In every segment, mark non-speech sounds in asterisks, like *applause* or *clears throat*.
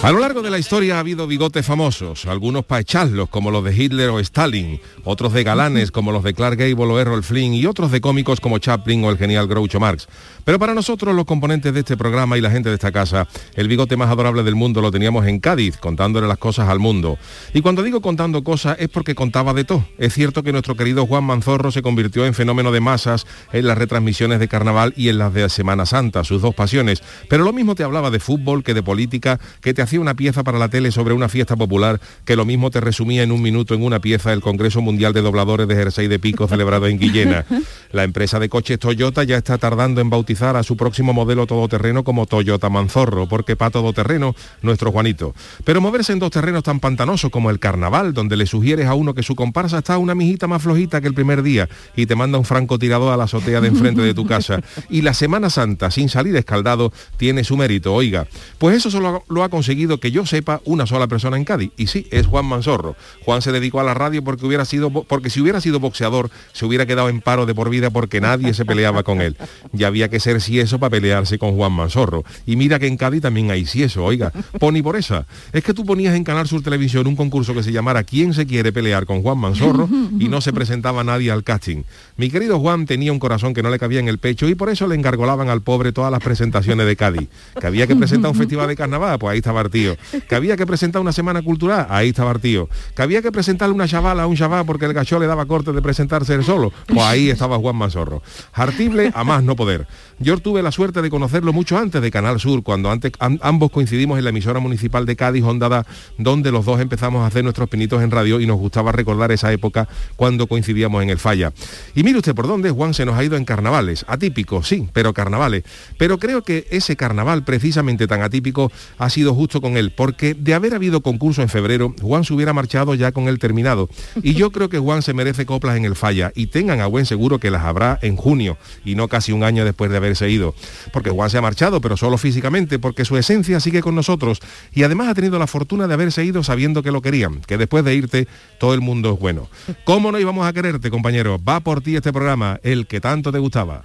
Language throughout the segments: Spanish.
A lo largo de la historia ha habido bigotes famosos, algunos para echarlos como los de Hitler o Stalin, otros de galanes como los de Clark Gable o Errol Flynn y otros de cómicos como Chaplin o el genial Groucho Marx. Pero para nosotros, los componentes de este programa y la gente de esta casa, el bigote más adorable del mundo lo teníamos en Cádiz, contándole las cosas al mundo. Y cuando digo contando cosas es porque contaba de todo. Es cierto que nuestro querido Juan Manzorro se convirtió en fenómeno de masas en las retransmisiones de carnaval y en las de Semana Santa, sus dos pasiones. Pero lo mismo te hablaba de fútbol que de política, que te hacía una pieza para la tele sobre una fiesta popular, que lo mismo te resumía en un minuto en una pieza el Congreso Mundial de Dobladores de Jersey de Pico *laughs* celebrado en Guillena. La empresa de coches Toyota ya está tardando en bautizar a su próximo modelo todoterreno como Toyota Manzorro, porque para todoterreno, nuestro Juanito. Pero moverse en dos terrenos tan pantanosos como el carnaval, donde le sugieres a uno que su comparsa está una mijita más flojita que el primer día y te manda un francotirador a la azotea de enfrente de tu casa. *laughs* Y la Semana Santa, sin salir escaldado, tiene su mérito, oiga. Pues eso solo lo ha conseguido que yo sepa una sola persona en Cádiz. Y sí, es Juan Manzorro. Juan se dedicó a la radio porque hubiera sido porque si hubiera sido boxeador, se hubiera quedado en paro de por vida porque nadie se peleaba con él. Ya había que ser eso para pelearse con Juan Manzorro. Y mira que en Cádiz también hay eso, oiga, poni por esa. Es que tú ponías en Canal Sur Televisión un concurso que se llamara ¿Quién se quiere pelear con Juan Manzorro? y no se presentaba nadie al casting. Mi querido Juan tenía un corazón que no le cabía en el pecho y por eso le engargolaban al pobre todas las presentaciones de Cádiz. Que había que presentar un festival de carnaval, pues ahí estaba el tío. Que había que presentar una semana cultural, ahí estaba el tío. Que había que presentarle una chavala a un chaval porque el gacho le daba corte de presentarse él solo, pues ahí estaba Juan Manzorro. Hartible a más no poder. Yo tuve la suerte de conocerlo mucho antes de Canal Sur, cuando antes ambos coincidimos en la emisora municipal de Cádiz, Hondada, donde los dos empezamos a hacer nuestros pinitos en radio y nos gustaba recordar esa época cuando coincidíamos en el falla. Y mire usted por dónde Juan se nos ha ido en carnavales, atípico, sí, pero carnavales. Pero creo que ese carnaval precisamente tan atípico ha sido justo con él, porque de haber habido concurso en febrero, Juan se hubiera marchado ya con él terminado. Y yo creo que Juan se merece coplas en el falla y tengan a buen seguro que las habrá en junio y no casi un año después de haberse ido. Porque Juan se ha marchado, pero solo físicamente, porque su esencia sigue con nosotros y además ha tenido la fortuna de haberse ido sabiendo que lo querían, que después de irte todo el mundo es bueno. ¿Cómo no íbamos a quererte, compañero? Va por ti este programa, el que tanto te gustaba.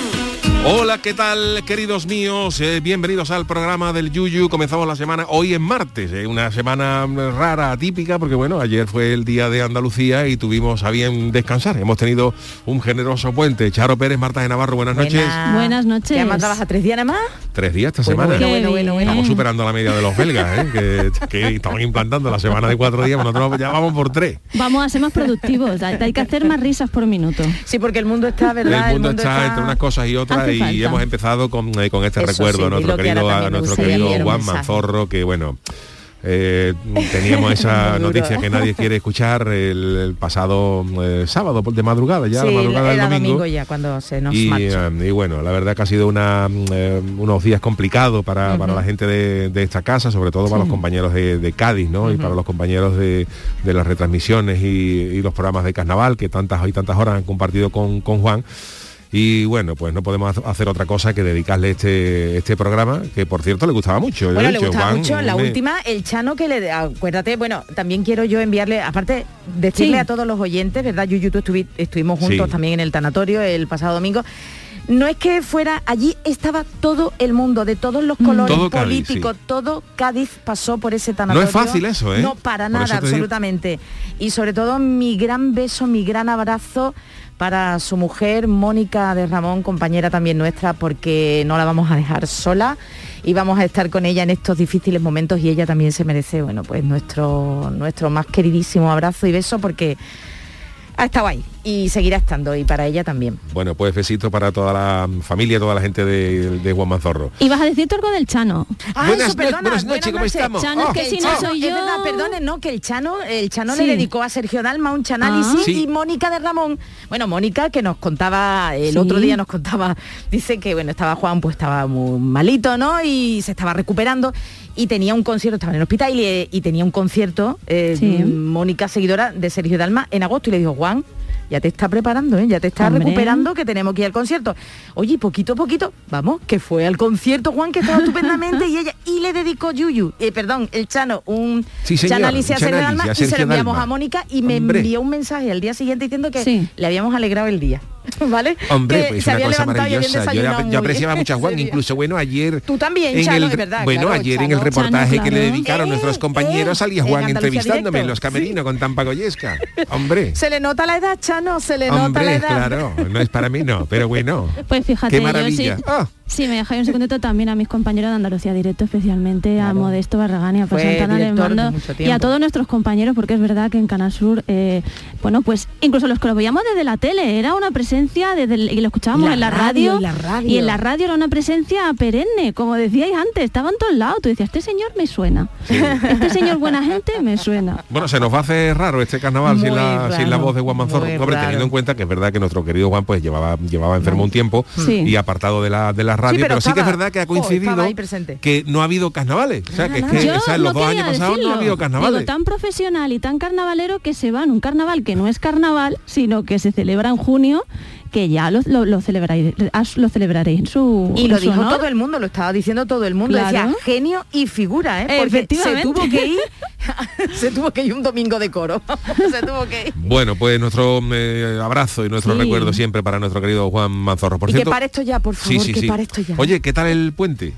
Hola, ¿qué tal, queridos míos? Eh, bienvenidos al programa del Yuyu. Comenzamos la semana hoy en martes, eh, una semana rara, atípica, porque bueno, ayer fue el día de Andalucía y tuvimos a bien descansar. Hemos tenido un generoso puente. Charo Pérez, Marta de Navarro, buenas noches. Buenas noches. ¿Ya más trabaja tres días nada más? Tres días esta Bueno, semana. bueno, bueno, bueno, bueno. Estamos superando la media de los belgas, ¿eh? que, que estaban implantando la semana de cuatro días, pero nosotros ya vamos por tres. Vamos a ser más productivos. Hay hay que hacer más risas por minuto. Sí, porque el mundo está, ¿verdad? El mundo, está, entre unas cosas y otras Y falta. hemos empezado con, eh, con este Eso recuerdo sí, a nuestro querido, a nuestro querido Juan. Manzorro, que bueno, eh, teníamos *laughs* esa noticia que nadie quiere escuchar el, el pasado eh, sábado de madrugada, ya sí, la madrugada del domingo. domingo ya cuando se nos Y, marcha. eh, y bueno, la verdad que ha sido una, eh, unos días complicados para, para la gente de, de esta casa, sobre todo para los compañeros de, de Cádiz, ¿no? Y para los compañeros de, de las retransmisiones y, y los programas de carnaval que tantas y tantas horas han compartido con, con Juan. Y bueno, pues no podemos hacer otra cosa que dedicarle este, este programa, que por cierto le gustaba mucho. Yo Bueno, le dicho, gustaba Juan, mucho. La me- última, el Chano que le... Acuérdate, bueno, también quiero yo enviarle, aparte, decirle Sí. a todos los oyentes, ¿verdad? Yuyu, tú estuvi- estuvimos juntos Sí. también en el tanatorio el pasado domingo. No es que fuera, allí estaba todo el mundo, de todos los colores Todo Cádiz, políticos, sí. todo Cádiz pasó por ese tanatorio. fácil eso, ¿eh? No, para Por nada, digo. absolutamente. Y sobre todo mi gran beso, mi gran abrazo para su mujer, Mónica de Ramón, compañera también nuestra, porque no la vamos a dejar sola y vamos a estar con ella en estos difíciles momentos y ella también se merece, bueno, pues nuestro, nuestro más queridísimo abrazo y beso porque ha estado ahí, y seguirá estando y para ella también. Bueno, pues besito para toda la familia, toda la gente de, de Juan Manzorro. Y vas a decir algo del Chano. Ah, Buenas eso, no- perdona, buenas noches, ¿cómo noches. estamos? Chano, Oh. es que si no soy es yo... verdad, perdonen, no, que el Chano, el Chano Sí. le dedicó a Sergio Dalma un chanálisis Ah. Sí. y Mónica de Ramón, bueno, Mónica que nos contaba, el Sí. otro día nos contaba, dice que bueno, estaba Juan, pues estaba muy malito, ¿no? Y se estaba recuperando y tenía un concierto, estaba en el hospital y, tenía un concierto, eh, Sí. Mónica seguidora de Sergio Dalma en agosto y le dijo, Juan, ya te está preparando, ¿eh? ya te está Hombre. recuperando que tenemos que ir al concierto. Oye, poquito a poquito, vamos, que fue al concierto Juan, que estaba estupendamente y ella, y le dedicó Yuyu, eh, perdón, el Chano, un Sí, señor, chanálisis a Sergio Dalma y se lo enviamos Dalma. a Mónica y me envió un mensaje al día siguiente diciendo que Sí. le habíamos alegrado el día. *laughs* ¿Vale? Hombre, Que pues se una había cosa maravillosa. Yo, apreciaba mucho a Juan, incluso bueno, ayer. Tú también, en Chano, el, de verdad, Bueno, claro, ayer en el reportaje Chano, que le dedicaron Eh, nuestros compañeros eh, salía en Juan entrevistándome en los camerinos con Tampa Goyesca. Hombre. *laughs* Se le nota la edad, Chano, se le nota la edad. claro, no es para mí no, pero bueno. Pues fíjate, Qué yo sí, maravilla. Sí, me dejáis un segundito también a mis compañeros de Andalucía Directo, especialmente a. Modesto Barragán y a Fue Santana del director de Mando mucho y a todos nuestros compañeros, porque es verdad que en Canal Sur, eh, bueno, pues incluso los que lo veíamos desde la tele, era una presencia, desde el- y lo escuchábamos La en la radio, la radio. y en la radio era una presencia perenne, como decíais antes, estaba en todos lados, tú decías, este señor me suena, *laughs* este señor buena gente me suena. Bueno, se nos va a hacer raro este carnaval sin la, sin la voz de Juan Manzorro. teniendo en cuenta que es verdad que nuestro querido Juan pues llevaba, llevaba enfermo un tiempo Sí. y apartado de la, de la radio, pero pero, sí que es verdad que ha coincidido que no ha habido carnavales. O sea, que es que Yo o sea, en los dos años pasados no ha habido carnavales. Digo, tan profesional y tan carnavalero que se va en un carnaval que no es carnaval, sino que se celebra en junio, que ya lo, lo, lo celebráis, as- lo celebraréis en su Y lo su dijo honor. todo el mundo, lo estaba diciendo todo el mundo. Claro. Decía genio y figura, ¿eh? Porque se Efectivamente. tuvo que ir, *laughs* *laughs* se tuvo que ir un domingo de coro. *laughs* se tuvo que ir. Bueno, pues nuestro eh, abrazo y nuestro Sí. recuerdo siempre para nuestro querido Juan Manzorro. Por y que cierto, pare esto ya, por favor, sí, sí, que sí. pare esto ya. Oye, ¿qué tal el puente?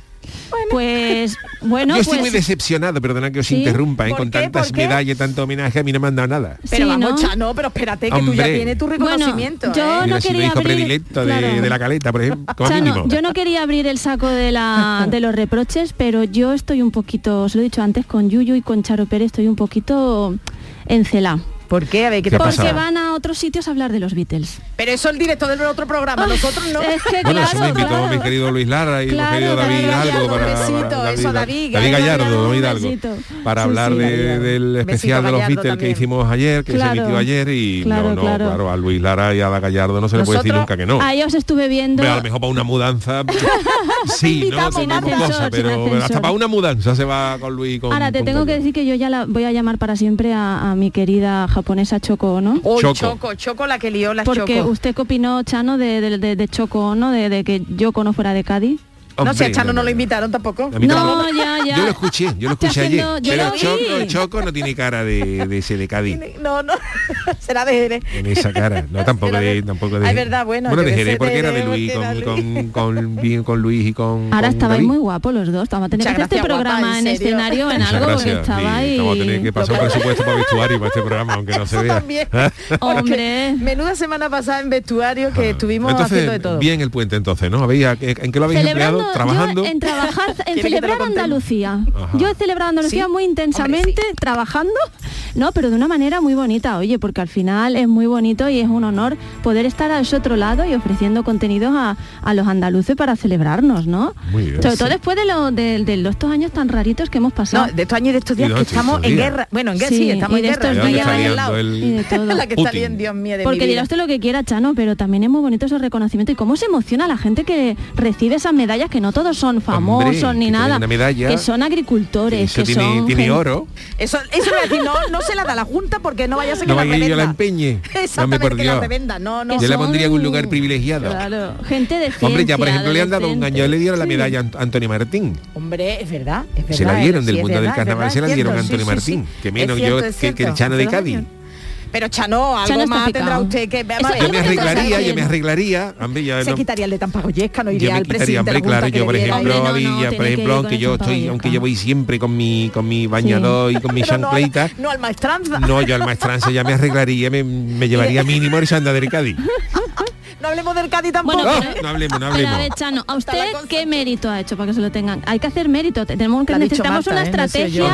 Pues *laughs* bueno, Yo estoy muy pues decepcionado, perdona que os ¿Sí? interrumpa, ¿eh? ¿Por con qué? tantas medallas, tanto homenaje, a mí no me han dado nada. pero sí, vamos, ¿no? Pero espérate que tú ya Hombre. tienes tu reconocimiento. Bueno, yo ¿eh? No quería abrir- predilecto de, claro. de la caleta, por ejemplo, como Chano, mínimo. yo no quería abrir el saco de, la, *laughs* de los reproches, pero yo estoy un poquito, os lo he dicho antes, con Yuyu y con Charo Pérez estoy un poquito encelá. ¿Por qué? A ver, ¿qué ¿Qué te ha Porque van a otros sitios a hablar de los Beatles. Pero eso el director del otro programa, nosotros no. Es que *laughs* Bueno, claro, eso me invitó claro. mi querido Luis Lara y Claro, mi querido David David Hidalgo Gallardo, para, besito, para- eso, David, David Gallardo, David Hidalgo, besito. para Sí, hablar sí. de- David del Besito, especial de los Beatles que también. hicimos ayer, que Claro. se emitió ayer y Claro, no, no, claro. claro, a Luis Lara y a la Gallardo no se le puede decir Nosotros- nunca que no. Ahí os estuve viendo. Hombre, a lo mejor para una mudanza, *laughs* sí, no sin cosa, ascensor, pero, sin pero hasta para una mudanza se va con Luis con Ahora te con tengo que decir que yo ya la voy a llamar para siempre a, a mi querida japonesa Choco, ¿no? Oh, Choco. Choco. Choco, la que lió la Porque Choco. usted qué opinó, Chano, de, de, de- de Choco, ¿no? De, de que Yoko no fuera de Cádiz. No sé, a Chano no lo invitaron tampoco. A mí No, tampoco. ya, ya. Yo lo escuché, yo lo escuché ayer. haciendo- Pero lo. Choco, Choco no tiene cara de, de ese de Cádiz. No, no, *laughs* será de Jerez. En esa cara. No, tampoco Será de, tampoco de. Ay, verdad, bueno, Bueno, de Jerez porque era de Luis, porque era con, Luis. con, con, bien con Luis y con. Ahora con estabais David. muy guapos los dos. Vamos a tener Muchas que hacer este guapa, programa ¿en escenario, en Muchas algo, porque gracias. Sí, estabais... Vamos a tener que pasar un presupuesto para vestuario para este programa, aunque no *laughs* se vea. también. *laughs* Hombre. Menuda semana pasada en vestuario que estuvimos haciendo de todo. bien el puente entonces, ¿no? ¿Habéis, ¿En qué lo habéis Celebrando, empleado? ¿Trabajando? yo en trabajar, en *laughs* celebrar? Andalucía. Ajá. Yo he celebrado Andalucía ¿Sí? muy Hombre, intensamente, trabajando, no, pero de una manera muy bonita, oye, porque al final es muy bonito y es un honor poder estar a ese otro lado y ofreciendo contenidos a, a los andaluces para celebrarnos, ¿no? Muy bien. Sobre todo después de, lo, de, de estos años tan raritos que hemos pasado. No, de estos años y de estos días que estamos en guerra. Bueno, en guerra Sí, sí, estamos y en de guerra. *laughs* la que está bien, Dios mío, de Porque dirá usted lo que quiera, Chano, pero también es muy bonito ese reconocimiento y cómo se emociona la gente que recibe esas medallas, que no todos son famosos Hombre, ni que nada, que son agricultores, Eso que tiene, son tiene oro. Eso, eso decir, no, no se la da la Junta porque no vaya a ser que No la vaya yo revenda. la empeñe. *laughs* Exactamente, Dame por que la revenda. No, no. Yo la pondría en un lugar privilegiado. Claro, gente de ciencia. Hombre, ya por ejemplo le han dado un año, le dieron la Sí. medalla a Ant- Antonio Martín. Hombre, es verdad, es verdad. Se la dieron sí, del es mundo del verdad, carnaval, se la dieron a Antonio sí, sí, Martín, sí. que menos yo que, que el. Chano de Cádiz. Pero Chano, algo Chano más picado. tendrá usted que... Eso- Yo me arreglaría, yo me arreglaría. hombre, ya se no- quitaría el de Tampagoyesca, no yo iría me al quitaría, presidente hombre, de la claro, yo por ejemplo, Hombre, no, no, por aunque yo estoy, aunque yo voy siempre con mi con mi bañador y con mi Pero no al- chancleta, No al maestranza. no, yo al maestranza ya me arreglaría, me, me llevaría mínimo el chándal de Cádiz. *laughs* No hablemos del Cádiz tampoco. Bueno, pero, no, no hablemos, no hablemos. A usted qué mérito ha hecho para que se lo tengan? Hay que hacer mérito. Tenemos que necesitamos Marta, ¿eh? una, eh, estrategia,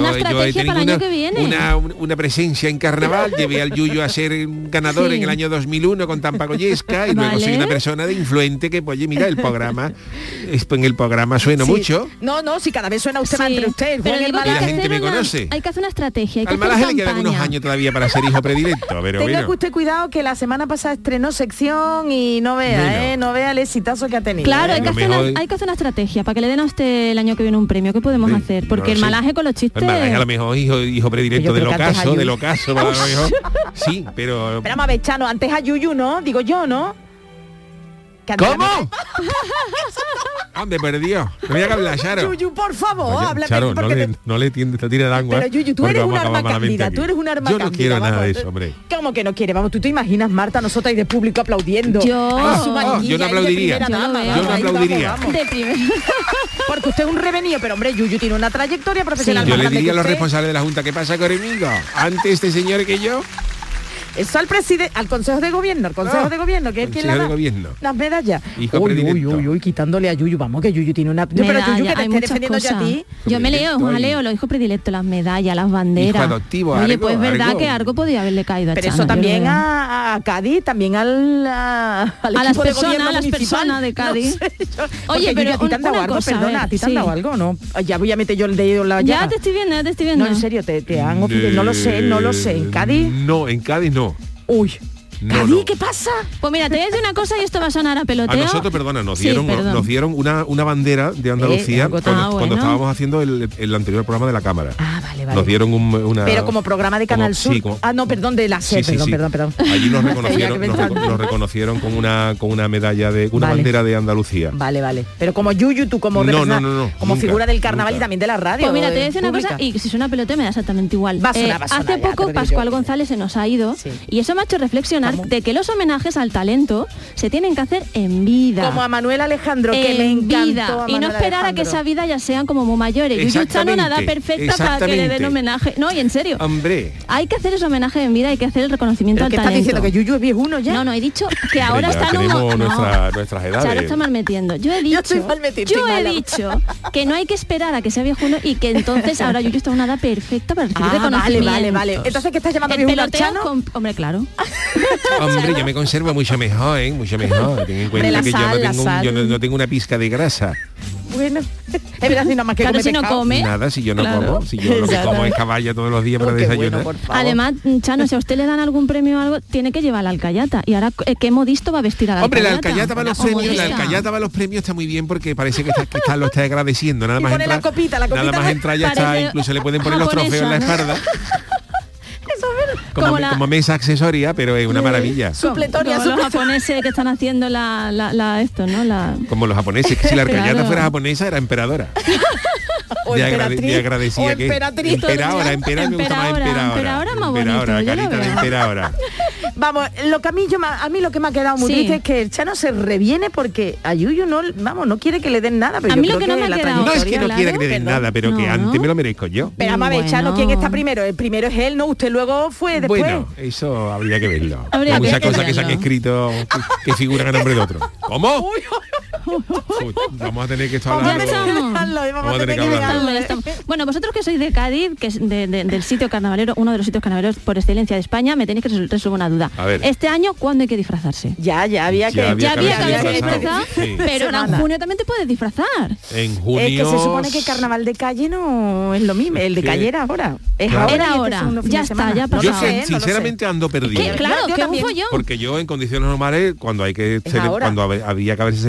una estrategia. Para año. Una, presencia en carnaval. Llevé al Yuyo a ser ganador en el año 2001 con Tampagoyesca y luego soy una persona de influente que, pues oye, mira, el programa, pues, en el programa suena mucho. No, no, si cada vez suena usted más entre usted. Pero la gente me conoce. Hay que hacer una estrategia. Hay que Al hacer campaña. le unos años todavía para ser hijo predilecto. Pero Tenga que usted cuidado que la semana pasada estrenó sección y no vea, eh, No vea el exitazo que ha tenido. Claro, eh. hay, que hacer una, estrategia para que le den a usted el año que viene un premio. ¿Qué podemos hacer? Porque el malaje con los chistes... A lo mejor hijo, hijo predilecto del ocaso, del ocaso, *laughs* Sí, pero... Pero vamos a Chano, antes a Yuyu, ¿no? Digo yo, ¿no? ¿Cómo? *laughs* ¿Dónde perdió? Tenía que hablar, Charo. Yuyu, por favor, Oye, habla Charo, no le, te... no le tiende esta tira de agua. Pero Yuyu, tú eres un arma cándida, tú eres un arma Yo no quiero vamos, nada de pues. eso, hombre. ¿Cómo que no quiere? Vamos, tú te imaginas, Marta, nosotras y de público aplaudiendo. Yo, oh, yo no aplaudiría. Yo, no aplaudiría. *laughs* Porque usted es un revenido, pero hombre, Yuyu tiene una trayectoria profesional. Sí, yo le diría a los responsables de la Junta, ¿qué pasa conmigo? Antes este señor que yo. Eh, eso al presidente, al Consejo de Gobierno, al Consejo ah. de Gobierno, que es quien la da, gobierno. las medallas. Hijo uy, uy, uy, uy, quitándole a Yuyu, vamos que Yuyu tiene una. Medalla, pero Yuyu que te esté defendiendo cosas. a ti. Yo me leo, Juan Leo, los hijos predilectos, las medallas, las banderas. Hijo adoptivo, Oye, pues es verdad que algo podía haberle caído a Pero eso también a, a, Cádiz, también al, a, al a las personas, a las personas de *laughs* Cádiz. No yo, Oye, pero a ti te han dado algo, perdona, a ti te han dado algo, ¿no? Ya voy a meter yo el dedo en la Ya te estoy viendo, ya te estoy viendo. No, en serio, te han ofrecido, no lo sé, no lo sé. ¿En Cádiz? No, en Cádiz no Uy, no, ¿Qué pasa? Pues mira, te voy a decir una cosa y esto va a sonar a ah, peloteo. A nosotros, perdona, nos dieron, nos dieron una, una, bandera de Andalucía eh, cuando, estábamos haciendo el, el, anterior programa de la Cámara. Ah, vale, vale. Nos dieron un, una... Pero como programa de Canal Sur. Ah, no, perdón, de la C, perdón, perdón, perdón, Allí nos *laughs* reconocieron, nos, reconocieron con una, con una medalla de... Una bandera de Andalucía. Vale, vale. Pero como Yuyu, tú como... No, no, no, como figura del carnaval y también de la radio. Pues mira, te voy a eh, decir una cosa y si suena peloteo me da exactamente igual. Va a sonar, eh, va a sonar, hace poco Pascual González se nos ha ido y eso me ha hecho reflexionar de que los homenajes al talento se tienen que hacer en vida. Como a Manuel Alejandro, en que me encantó vida. Y no esperar a que esa vida ya sean como muy mayores. Yuyu Chano una edad perfecta para que le den homenaje. No, y en serio. Hombre. Hay que hacer ese homenaje en vida, hay que hacer el reconocimiento al talento. Diciendo que Yuyu es viejuno ya? No, no, he dicho que ahora Hombre, en Humo... Nuestra, nuestras edades. O no mal metiendo. Yo he dicho, yo, he dicho que no hay que esperar a que sea viejuno y que entonces ahora Yuyu está en una edad perfecta para recibir ah, Vale, vale, vale. Entonces, ¿qué estás llamando el peloteo con... Hombre, claro. *laughs* Hombre, yo me conservo mucho mejor, ¿eh? Mucho mejor. Ten en cuenta que yo, no tengo una pizca de grasa bueno. *laughs* Es verdad, si no más que claro, come si no come. Nada, si yo no como. Si yo lo que como es caballo todos los días para desayunar. Además, Chano, si a usted le dan algún premio o algo, tiene que llevar la alcayata. Y ahora, eh, ¿qué modisto va a vestir a la Hombre. Hombre, la alcayata para los premios, la alcayata los premios está muy bien porque parece que, lo está agradeciendo. Nada más Nada más entra ya está, incluso le pueden poner los trofeos en la espalda como, mesa accesoria, pero es una maravilla. Supletoria, como, los japoneses que están haciendo la, esto, ¿no? Como los japoneses, que si la *laughs* arcayana fuera japonesa era emperadora. *laughs* o de, agra de agradecida o que emperadora, emperadora, emperadora. Emperadora, carita de emperadora. Vamos, lo que a mí, yo, a mí lo que me ha quedado muy sí. triste es que el Chano se reviene porque a Yuyu no, vamos, no quiere que le den nada, pero a mí lo que, no me ha quedado. No es que no quiera que le den nada, pero que antes me lo merezco yo. Pero vamos a ver, Chano, ¿quién está primero? El primero es él, ¿no? Usted luego fue después. Bueno, eso habría que verlo. Habría muchas cosas que se han escrito que, figuran a nombre de otro. *laughs* ¿Cómo? Vamos a tener que estar hablando. Bueno, vosotros que sois de Cádiz, que es del sitio carnavalero, uno de los sitios carnavaleros por excelencia de España, me tenéis que resolver una duda. A ver. Este año, ¿cuándo hay que disfrazarse? Ya, ya había que, ya había que disfrazar, pero en junio también te puedes disfrazar. En junio. Que se supone que carnaval de calle no es lo mismo, el de calle era ahora. Ahora. Era ahora. Este ya está, ya pasó. Sinceramente ando perdido. Claro. Porque yo en condiciones normales, cuando hay que cuando había que haberse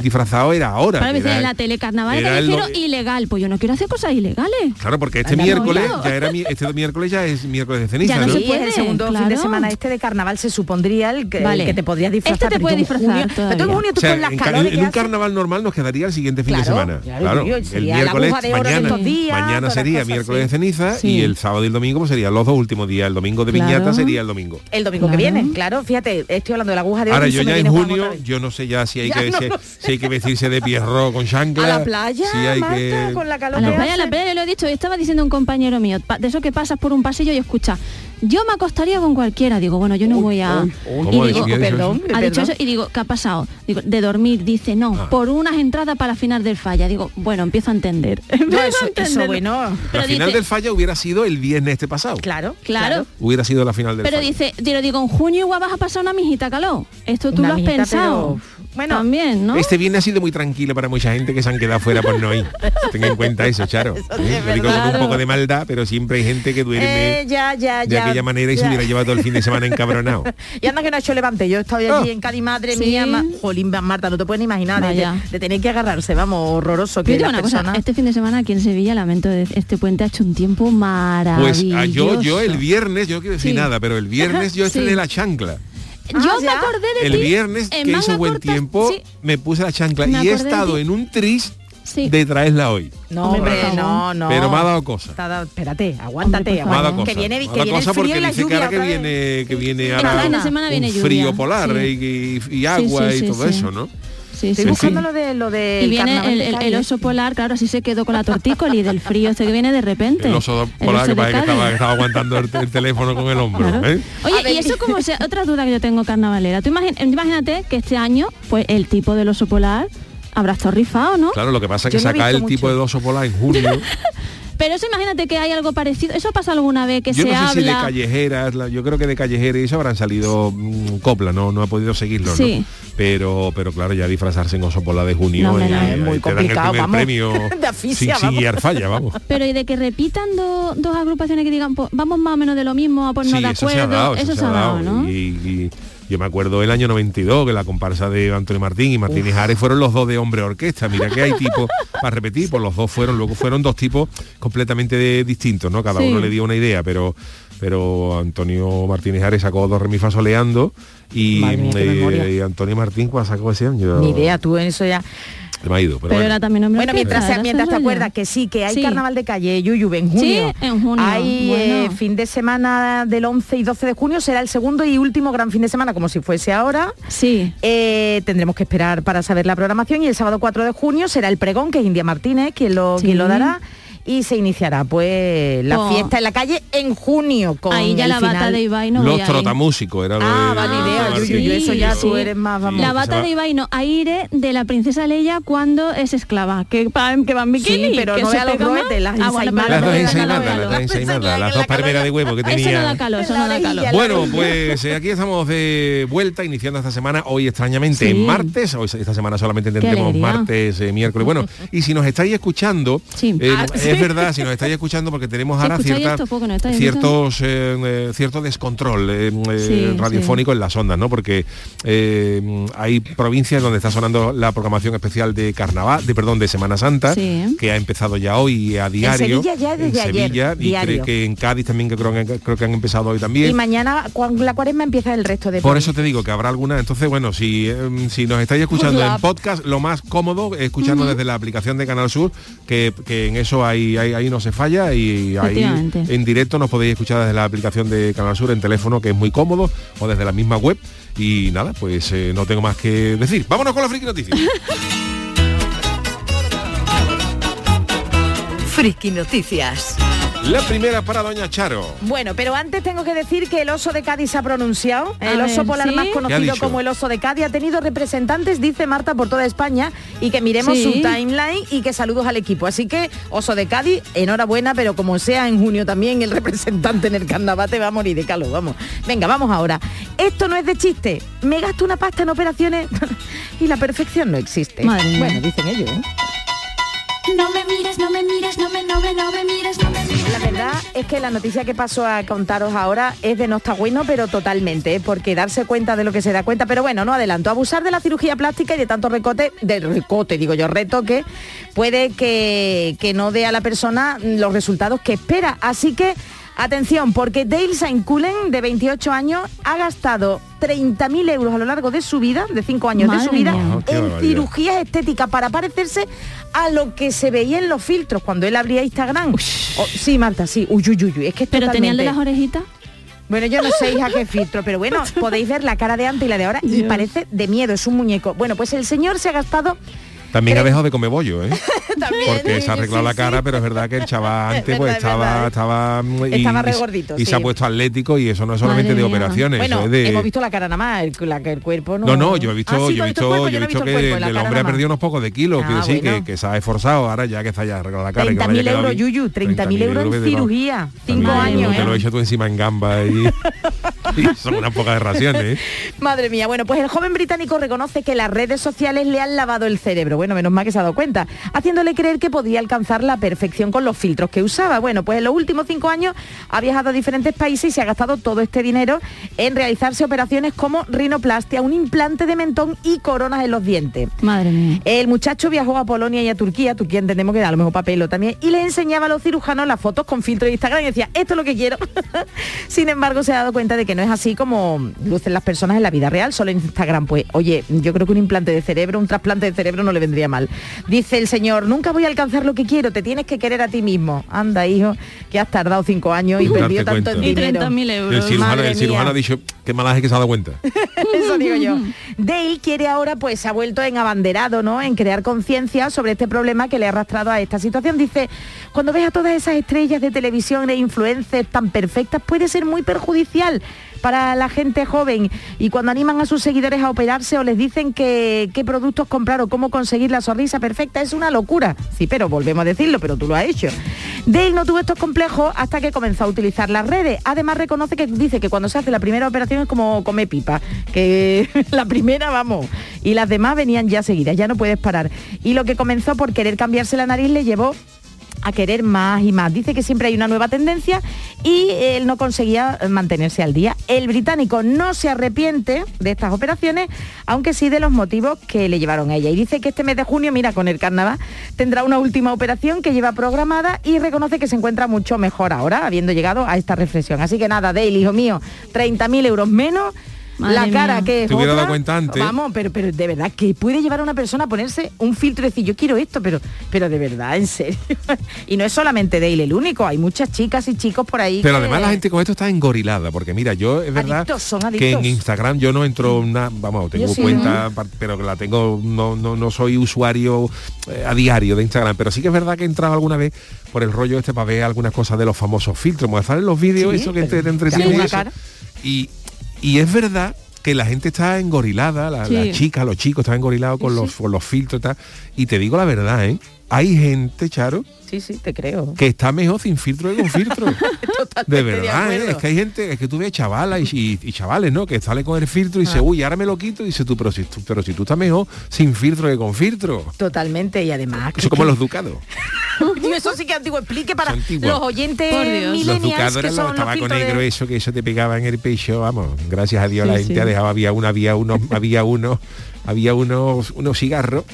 disfrazado era ahora. Para era, en la tele carnaval era ilegal, pues yo no quiero hacer cosas ilegales. Claro, porque este miércoles ya era mi... este miércoles ya es miércoles de ceniza, no, ¿no? Se el segundo fin de semana este de carnaval se supondría el que, te podrías este disfrazar. Este te puede disfrazar. Junio, en, un carnaval normal nos quedaría el siguiente fin de semana. Claro, el miércoles mañana, mañana sería miércoles de ceniza y el sábado y el domingo pues, serían los dos últimos días. El domingo de piñata sería el domingo. El domingo que viene, claro. Fíjate, estoy hablando de la aguja de oro. Ahora yo ya en junio, yo no sé ya si hay que hay que vestirse de pierro con chancla. A la playa, si hay Marta, que... con la calor. A la playa, lo he dicho, estaba diciendo un compañero mío, de eso que pasas por un pasillo y escuchas, yo me acostaría con cualquiera. Digo, bueno, yo no voy a... Uy, uy, y digo, perdón, ha dicho eso y digo, ¿qué ha pasado? Digo, de dormir, dice, no, ah. por unas entradas para la final del falla. Digo, bueno, empiezo a entender. *laughs* no, eso, a bueno. Pero la final del falla hubiera sido el viernes este pasado. Claro, claro. Hubiera sido la final del pero falla. Dice, te lo digo, en junio igual vas a pasar una mijita calor. Esto tú lo has pensado bueno, también, ¿no? Este viernes ha sido muy tranquilo para mucha gente que se han quedado fuera por no ir. *laughs* Ten en cuenta eso, Charo. Eso ¿eh? es Lo digo con un poco de maldad, pero siempre hay gente que duerme Eh, ya, ya, de ya. aquella manera y se hubiera llevado todo el fin de semana encabronado. *laughs* Y anda que no ha hecho levante. Yo estaba allí Ah. en Cali, madre Sí. mía, ma- Jolín, Marta, no te puedes ni imaginar de, de tener que agarrarse, vamos, horroroso que una persona. cosa, este fin de semana aquí en Sevilla, lamento de este puente ha hecho un tiempo Pues maravilloso. ah, yo, yo el viernes, yo no quiero decir Sí. nada, pero el viernes yo *laughs* estrené Sí. la chancla. Yo Ah, me ¿ya? acordé de El ti viernes en que hizo buen corta, tiempo, sí, me puse la chancla Me y he estado en un tris sí. de traerla hoy. No, Hombre, no, no. Pero me ha dado cosa. Dado- espérate, aguántate, Me aguántate. cosa. Que viene, Me ha que dado viene el cosa frío porque y la dice que lluvia que otra vez. viene, que viene ahora de semana viene un lluvia, frío polar sí. y, y- y agua sí, y sí, todo sí. eso, ¿no? Sí, Estoy sí, buscando sí. lo de lo de Y viene el, oso polar, claro, así se quedó con la tortícola y del frío este que viene de repente. El oso El polar oso que parece que estaba, que estaba aguantando el, el teléfono con el hombro. Claro. ¿eh? Oye, y eso como sea, otra duda que yo tengo carnavalera. Tú imagín- imagínate que este año, pues el tipo del oso polar habrá estado rifado, ¿no? Claro, lo que pasa es que Yo visto el tipo mucho. de oso polar en junio. *laughs* Pero eso imagínate que hay algo parecido. ¿Eso pasa alguna vez que yo se no sé si de callejeras, la- yo creo que de callejeras y eso habrán salido mm, copla, no, no he podido seguirlo, ¿no? Sí. Pero, pero claro, ya disfrazarse en oso polar de junio No, y no, ahí es muy te dan el vamos. premio *laughs* De asfixia, sin, sin falla, vamos. *laughs* Pero y de que repitan do- dos agrupaciones que digan, pues, vamos más o menos de lo mismo, a ponernos Sí, de eso acuerdo. se ha dado, eso, se ha dado, ¿no? Y, y yo me acuerdo el año 92 que la comparsa de Antonio Martín y Martín Ijares fueron los dos de hombre orquesta. Mira que hay tipos *laughs* para repetir, pues los dos fueron, luego fueron dos tipos completamente de- distintos, ¿no? Cada Sí. uno le dio una idea, pero pero Antonio Martín Ijares sacó dos remifas soleando y, mía, eh, y Antonio Martín ¿cuál sacó ese año? Ni idea, tú en eso ya. Se me ha ido, pero, Pero bueno. también Bueno, mientras, era mientras te acuerdas que sí, que hay Sí. carnaval de calle Yuyu en junio. Sí, en junio, Hay eh, bueno. fin de semana del 11 y 12 de junio, será el segundo y último gran fin de semana, como si fuese ahora. Sí. Eh, tendremos que esperar para saber la programación y el sábado 4 de junio será el pregón, que es India Martínez quien lo, Sí. quien lo dará. Y se iniciará pues la Oh. fiesta en la calle en junio con Ahí ya el la bata final. de Ibai no Los trotamúsicos era lo Ah, de- vale, de idea, Martín. Yuyu, eso ya tú eres más, vamos. La bata de Ibai no, aire de la princesa Leia cuando es esclava, que, que va en bikini. Sí, pero que no se vea los roetes, las Ah, ensaimadas. Las dos palmeras de huevo que Eso no tenía. da calor, eso no da calor. Bueno, pues eh, aquí estamos de vuelta, iniciando esta semana, hoy extrañamente Sí. martes, hoy esta semana solamente tendremos martes, eh, miércoles. Bueno, *laughs* y si nos estáis escuchando, Sí. eh, Ah, es verdad, si nos estáis escuchando, porque tenemos ahora escucháis cierta- esto, poco nos estáis ciertos, eh, eh, cierto descontrol eh, Sí, radiofónico en las ondas, ¿no? Porque eh, hay provincias donde está sonando la programación especial de carnaval, de perdón, de Semana Santa, Sí. que ha empezado ya hoy a diario. Sevilla ya desde en ayer, y diario. creo que en Cádiz también que creo, que creo que han empezado hoy también. Y mañana cuando la cuaresma empieza el resto de Por eso te digo que habrá alguna. Entonces, bueno, si, si nos estáis escuchando *laughs* La- en podcast, lo más cómodo es escucharnos desde la aplicación de Canal Sur, que, que en eso ahí, ahí, ahí no se falla y ahí en directo nos podéis escuchar desde la aplicación de Canal Sur en teléfono, que es muy cómodo, o desde la misma web. Y nada, pues eh, no tengo más que decir. Vámonos con la friki noticias. Friki Noticias. La primera para Doña Charo. Bueno, pero antes tengo que decir que el oso de Cádiz se ha pronunciado. A el oso ver, polar ¿sí? más ¿Qué ha conocido como el oso de Cádiz ha tenido representantes, dice Marta, por toda España y que miremos Sí. su timeline y que saludos al equipo. Así que oso de Cádiz, enhorabuena, pero como sea en junio también el representante en el carnaval te va a morir de calor. Vamos. Venga, vamos ahora. Esto no es de chiste. Me gasto una pasta en operaciones *laughs* y la perfección no existe. Madre. Bueno, dicen ellos. ¿eh? No me mires, no me mires, no me, no me, no me mires, no me mires. La verdad es que la noticia que paso a contaros ahora es de no está bueno, pero totalmente, ¿eh? porque darse cuenta de lo que se da cuenta, pero bueno, no adelanto. Abusar de la cirugía plástica y de tanto recote, de recote, digo yo, retoque, puede que, que no dé a la persona los resultados que espera. Así que, atención, porque Dale Saint Cullen, de 28 años, ha gastado 30.000 euros a lo largo de su vida, de 5 años de su vida, mía. En cirugías estéticas para parecerse a lo que se veía en los filtros cuando él abría Instagram. Oh, sí, Marta, sí. Uy, uy, uy, uy, Es que es Pero tenía el de las orejitas. Bueno, yo no sé hija qué filtro, pero bueno, *laughs* podéis ver la cara de antes y la de ahora y parece de miedo, es un muñeco. Bueno, pues el señor se ha gastado También ha dejado de comer bollo, ¿eh? *laughs* También, Porque se ha arreglado sí, la cara, sí. pero es verdad que el chaval *laughs* antes Es pues verdad, estaba, ¿eh? estaba mm, Estaba re y, gordito, y sí. se ha puesto atlético y eso no es solamente Madre de mía. operaciones, Bueno, eso es de hemos visto la cara nada más, el, la- que el cuerpo no... no, no, yo he visto, Ah, yo he visto, cuerpo, yo he visto que el, hombre ha perdido unos pocos de kilos, Ah, quiero decir bueno. que, que se ha esforzado ahora ya que se haya arreglado la cara. y que no haya 30.000 quedado euros, bien. Yuyu, 30.000 euros en cirugía, cinco años, Te lo ¿eh? he hecho tú encima en gamba y, *laughs* y son unas pocas raciones, ¿eh? Madre mía, bueno, pues el joven británico reconoce que las redes sociales le han lavado el cerebro. Bueno, menos mal que se ha dado cuenta, haciéndole creer que podía alcanzar la perfección con los filtros que usaba. Bueno, pues en los últimos cinco años ha viajado a diferentes países y se ha gastado todo este dinero en realizarse operaciones como rinoplastia, un implante de mentón y coronas en los dientes. Madre mía. El muchacho viajó a Polonia y a Turquía, Turquía entendemos que da a lo mejor papelo también, y le enseñaba a los cirujanos las fotos con filtro de Instagram y decía, esto es lo que quiero. *laughs* Sin embargo, se ha dado cuenta de que no es así como lucen las personas en la vida real, solo en Instagram. Pues, oye, yo creo que un implante de cerebro, un trasplante de cerebro no le vendría mal. Dice el señor, nunca voy a alcanzar lo que quiero, te tienes que querer a ti mismo. Anda, hijo, que has tardado cinco años y perdido tanto en cuenta. Y dinero. 30.000 El euros. cirujano, el cirujano ha dicho, qué malaje que se ha dado cuenta. *laughs* Eso digo yo. *laughs* Dale quiere ahora, pues se ha vuelto en abanderado, ¿no? En crear conciencia sobre este problema que le ha arrastrado a esta situación. Dice, cuando ves a todas esas estrellas de televisión e influencers tan perfectas, puede ser muy perjudicial para la gente joven. Y cuando animan a sus seguidores a operarse o les dicen que, qué productos comprar o cómo conseguir la sonrisa perfecta, es una locura. Sí, pero volvemos a decirlo, pero tú lo has hecho. Dale no tuvo estos complejos hasta que comenzó a utilizar las redes. Además reconoce que dice que cuando se hace la primera operación es como come pipa, que *laughs* la primera vamos, y las demás venían ya seguidas, ya no puedes parar. Y lo que comenzó por querer cambiarse la nariz le llevó a querer más y más. Dice que siempre hay una nueva tendencia y él no conseguía mantenerse al día. El británico no se arrepiente de estas operaciones, aunque sí de los motivos que le llevaron a ella. Y dice que este mes de junio, mira, con el carnaval, tendrá una última operación que lleva programada y reconoce que se encuentra mucho mejor ahora, habiendo llegado a esta reflexión. Así que nada, Dale, hijo mío, 30.000 euros menos. Madre la cara mía. que es Te hubiera otra. dado cuenta antes. Vamos, pero, pero de verdad, que puede llevar a una persona a ponerse un filtro y decir, yo quiero esto, pero, pero de verdad, en serio. *laughs* y no es solamente Dale el único, hay muchas chicas y chicos por ahí. Pero que- además la gente con esto está engorilada, porque mira, yo es verdad Adictos, son que en Instagram yo no entro una, vamos, tengo sí, cuenta, pero que la tengo, no, no, no soy usuario eh, a diario de Instagram, pero sí que es verdad que he entrado alguna vez por el rollo este para ver algunas cosas de los famosos filtros, como salen los vídeos, Sí, eso que te, te cara. Y, y es verdad que la gente está engorilada, la- Sí. las chicas, los chicos están engorilados con, los, con los filtros y tal. Y te digo la verdad, ¿eh? Hay gente, Charo, Sí, sí, te creo. que está mejor sin filtro que con filtro. *laughs* De verdad, ¿eh? es que hay gente, es que tú ves chavalas y, y- y chavales, ¿no? Que sale con el filtro y Ah. dice, uy, ahora me lo quito y dice tú, pero si tú, pero si tú estás mejor sin filtro que con filtro. Totalmente, y además... Eso como los ducados. *laughs* Eso sí que antiguo. Explique para los oyentes. Los ducados que eran los los tabaco filtros de- negro, eso que eso te pegaba en el pecho, vamos. Gracias a Dios la gente sí. ha dejado, había uno, había unos, había unos, había unos, unos cigarros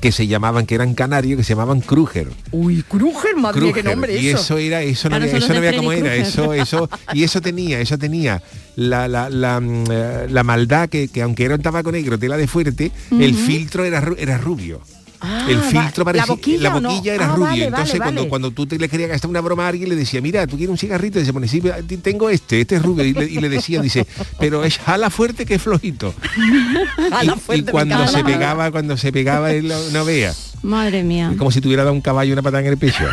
que se llamaban, que eran canarios, que se llamaban Kruger. Uy, Kruger, madre mía, qué Kruger. nombre y eso. eso era eso no había, los eso no había cómo era eso eso y eso tenía eso tenía la, la, la, mm, eh, la maldad que, que aunque era un tabaco negro tela de fuerte el filtro era era rubio Ah, el va- filtro parecía la boquilla, era Ah, rubio vale, entonces vale, cuando cuando tú te le querías gastar una broma a alguien le decía mira tú quieres un cigarrito y se pone sí pero tengo este este es rubio y le, y le decían dice pero es jala fuerte que es flojito *laughs* y, fuerte, y me cuando se pegaba cuando se pegaba él no, no vea. Madre mía. como si tuviera dado un caballo una patada en el pecho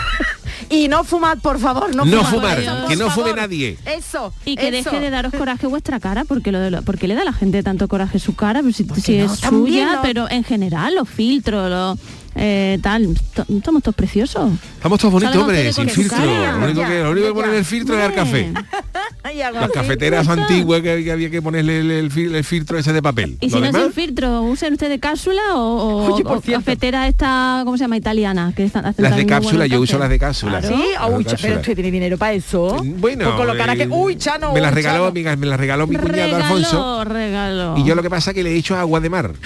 Y no fumad, por favor, no, No fumad. fumar, Eso, que no fume nadie. Eso. Y que eso. deje de daros *laughs* coraje vuestra cara, porque lo de lo- porque le da a la gente tanto coraje su cara, pues si, si no, es suya, no. pero en general, los filtros, los eh, tal, somos todos preciosos. Estamos todos bonitos, hombre, sin filtro. cara. Lo único que, lo único que poner el filtro es el café. *laughs* Las así. cafeteras antiguas que, que había que ponerle el, el fil- el filtro ese de papel. Y si no es el filtro, usen ustedes cápsula o, o- *laughs* Oye, por o cafetera esta, ¿cómo se llama? Italiana, que están, hacen las de cápsula, yo uso las de cápsula. Claro. Sí, uy, cápsula. pero usted tiene dinero para eso. Bueno, cara que. eh, Uy, Chano. me las regaló, amigas, me las regaló mi cuñado Alfonso. regalo. Y yo lo que pasa es que le he hecho agua de mar. *laughs*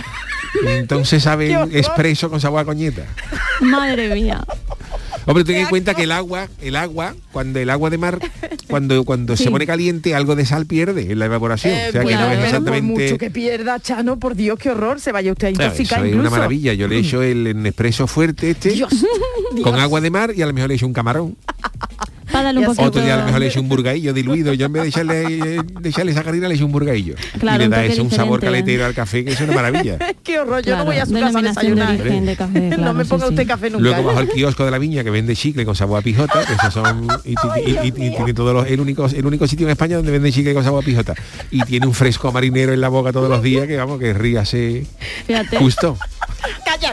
Entonces *laughs* horror. expreso con sabor a coñeta. Madre mía. Hombre, ten en cuenta que el agua, el agua, cuando el agua de mar, cuando, cuando Sí. se pone caliente, algo de sal pierde en la evaporación. Eh, o sea que bueno, no es pero exactamente. por mucho que pierda, Chano, por Dios, qué horror, se vaya usted a Claro, intoxicar es incluso. una maravilla. Yo le he hecho el Nespresso fuerte este Dios, con agua de mar y a lo mejor le he hecho un camarón. Para darle un Ya poquito. Otro día a lo mejor le echo un burgaillo diluido. Yo en vez de echarle, de echarle sacarina le echo un burgaillo. Claro, y le da eso un sabor caletero al café, que es una maravilla. *laughs* Qué horror, yo no voy a su casa a de desayunar. origen de café, *laughs* no me ponga sí. usted café nunca. Luego ¿eh? bajo el kiosco de la viña que vende chicle con sabor a pijota, que esos son y, y- y- y- y tiene todos los el único el único sitio en España donde vende chicle con sabor a pijota y tiene un fresco marinero en la boca todos los días que vamos que ríase Fíjate. justo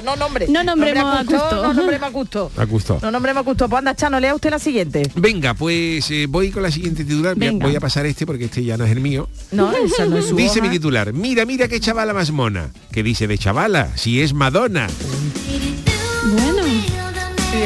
No nombre. No nombremos a Custo. No nombremos a Custo. a gusto. No nombremos a Custo. Pues anda, Chano, lea usted la siguiente. Venga, pues eh, voy con la siguiente titular. Voy a- Venga. Voy a pasar este porque este ya no es el mío. No, esa no es su Dice hoja. mi titular, mira, mira qué chavala más mona. Que dice de chavala, si es Madonna.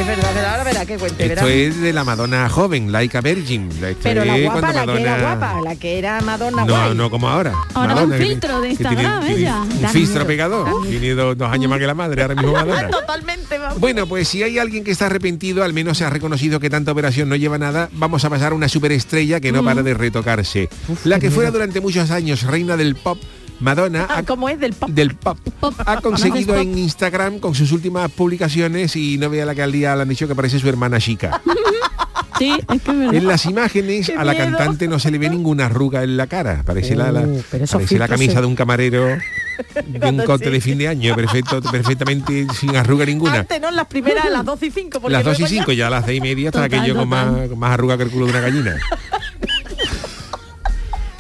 Bueno, Sí, es verdad, verdad, ahora verá que cuente, verá. Esto es de la Madonna joven, Laika Virgin. Esto Pero la guapa, cuando la que era Madonna- guapa, la que era Madonna No, guay. no como ahora. Ahora Madonna, un filtro de tiene- Instagram, tiene ella. Un Da filtro miedo. pegador. Tiene dos, dos años más que la madre, ahora mismo Madonna. *laughs* Totalmente, vamos. Bueno, pues si hay alguien que está arrepentido, al menos se ha reconocido que tanta operación no lleva nada, vamos a pasar a una superestrella que no para de retocarse. la que fuera durante muchos años reina del pop, Madonna, Ah, ha- ¿Cómo es del pop? del pop, Pop. ha conseguido en Instagram con sus últimas publicaciones y no vea la que al día le han dicho que parece su hermana chica. *laughs* sí, es que es verdad. En las imágenes a la cantante no se le ve ninguna arruga en la cara. Parece la, la- pero esos parece la filtros camisa se- de un camarero *laughs* de un corte sí. de fin de año, perfecto, perfectamente sin arruga ninguna. Antes, ¿no? Las primeras, las 12 y 5. Las dos y cinco, ya a las seis y media Total, aquello con más, con más arruga que el culo de una gallina. *laughs*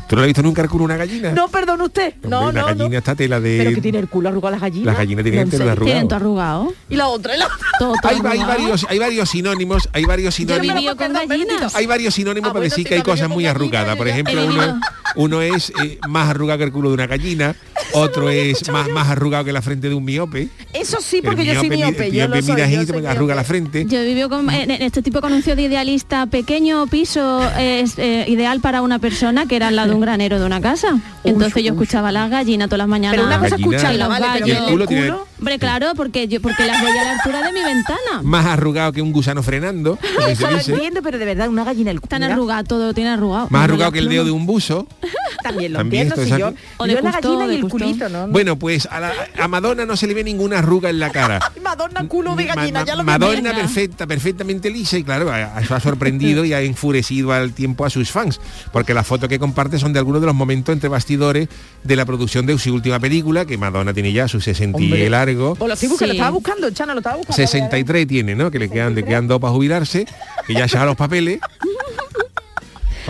¿Tú no has visto nunca el culo de una gallina? No, perdón usted. Hombre, No, una no, gallina no. está tela de... Pero que tiene el culo arrugado las gallinas. Las gallinas tienen pelo serio. arrugado. Tienen todo arrugado. Y la otra, y la otra. Todo, todo Hay, varios, hay varios sinónimos, hay varios Yo he sinónimos. vivido con Perdón, gallinas. Benedito. Hay varios sinónimos Ah, para bueno, decir que hay cosas muy arrugadas. Por ejemplo, uno. Uno es eh, más arrugado que el culo de una gallina, otro es más, más arrugado que la frente de un miope. Eso sí, El porque yo soy miope, Yo lo soy. mira yo soy arruga la frente. Yo he vivido con, en, en este tipo de anuncio de idealista, pequeño piso es eh, ideal para una persona que era al lado de un granero de una casa. Entonces yo escuchaba las gallinas todas las mañanas. Pero una cosa escucharla, ¿vale? Pero el culo tiene-. Hombre, claro, porque yo porque las veía a la altura de mi ventana. Más arrugado que un gusano frenando. Eso lo entiendo, pero de verdad, una gallina el culo. Están arrugadas, todo tiene arrugado. Más arrugado que el dedo de un buzo. *laughs* También lo También yo... O yo la gallina y el culito, ¿no? Bueno, pues a, la- a Madonna no se le ve ninguna arruga en la cara. *laughs* Madonna culo de gallina, ma- ya lo. Madonna perfecta, perfectamente lisa y claro, ha, ha sorprendido y ha enfurecido al tiempo a sus fans, porque las fotos que comparte son de algunos de los momentos entre bastidores de la producción de su última película, que Madonna tiene ya sus 60 y largo. Pues lo estoy buscando, Sí. lo estaba buscando, Chano, lo estaba buscando. 63 tiene, ¿no? Que le quedan, le quedan dos para jubilarse, que ya se los papeles. *laughs*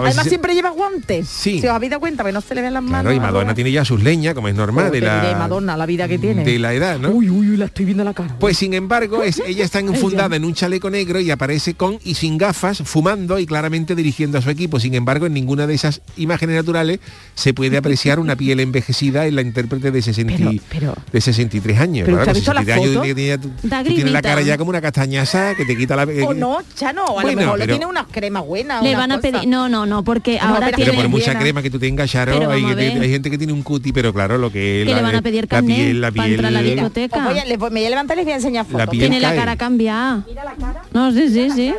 Además si se- siempre lleva guantes. Sí. Si os habéis dado cuenta, que no se le ven las manos. Claro, y Madonna ahora. tiene ya sus leñas, como es normal, Oh, de te la, Madonna, la vida que tiene. de la edad, ¿no? Uy, uy, uy, la estoy viendo la cara. Pues sin embargo, es, ella está *laughs* enfundada en un chaleco negro y aparece con y sin gafas, fumando y claramente dirigiendo a su equipo. Sin embargo, en ninguna de esas imágenes naturales se puede *laughs* apreciar una piel envejecida en la intérprete de, 60 y- Pero- pero- de 63 años. ¿Pero Claro, usted ha visto la 63 años foto? tiene- tiene- tú- Da tú tienes la grimita. cara ya como una castañaza que te quita la... O no, Chano, a Bueno, lo mejor pero- le tiene unas cremas buenas. Le van a pedir. No, no, no, porque No, ahora pero- Pero tiene. por mucha Llena. crema que tú tengas, Charo, Pero hay, vamos hay gente que tiene un cuti, pero claro, lo que es Que la, le van a pedir la carnet piel, la para entrar a la piel- discoteca. Voy a- voy- me voy a levantar y les voy a enseñar fotos. piel Tiene la cae. cara cambiada. No, sí, sí, sí.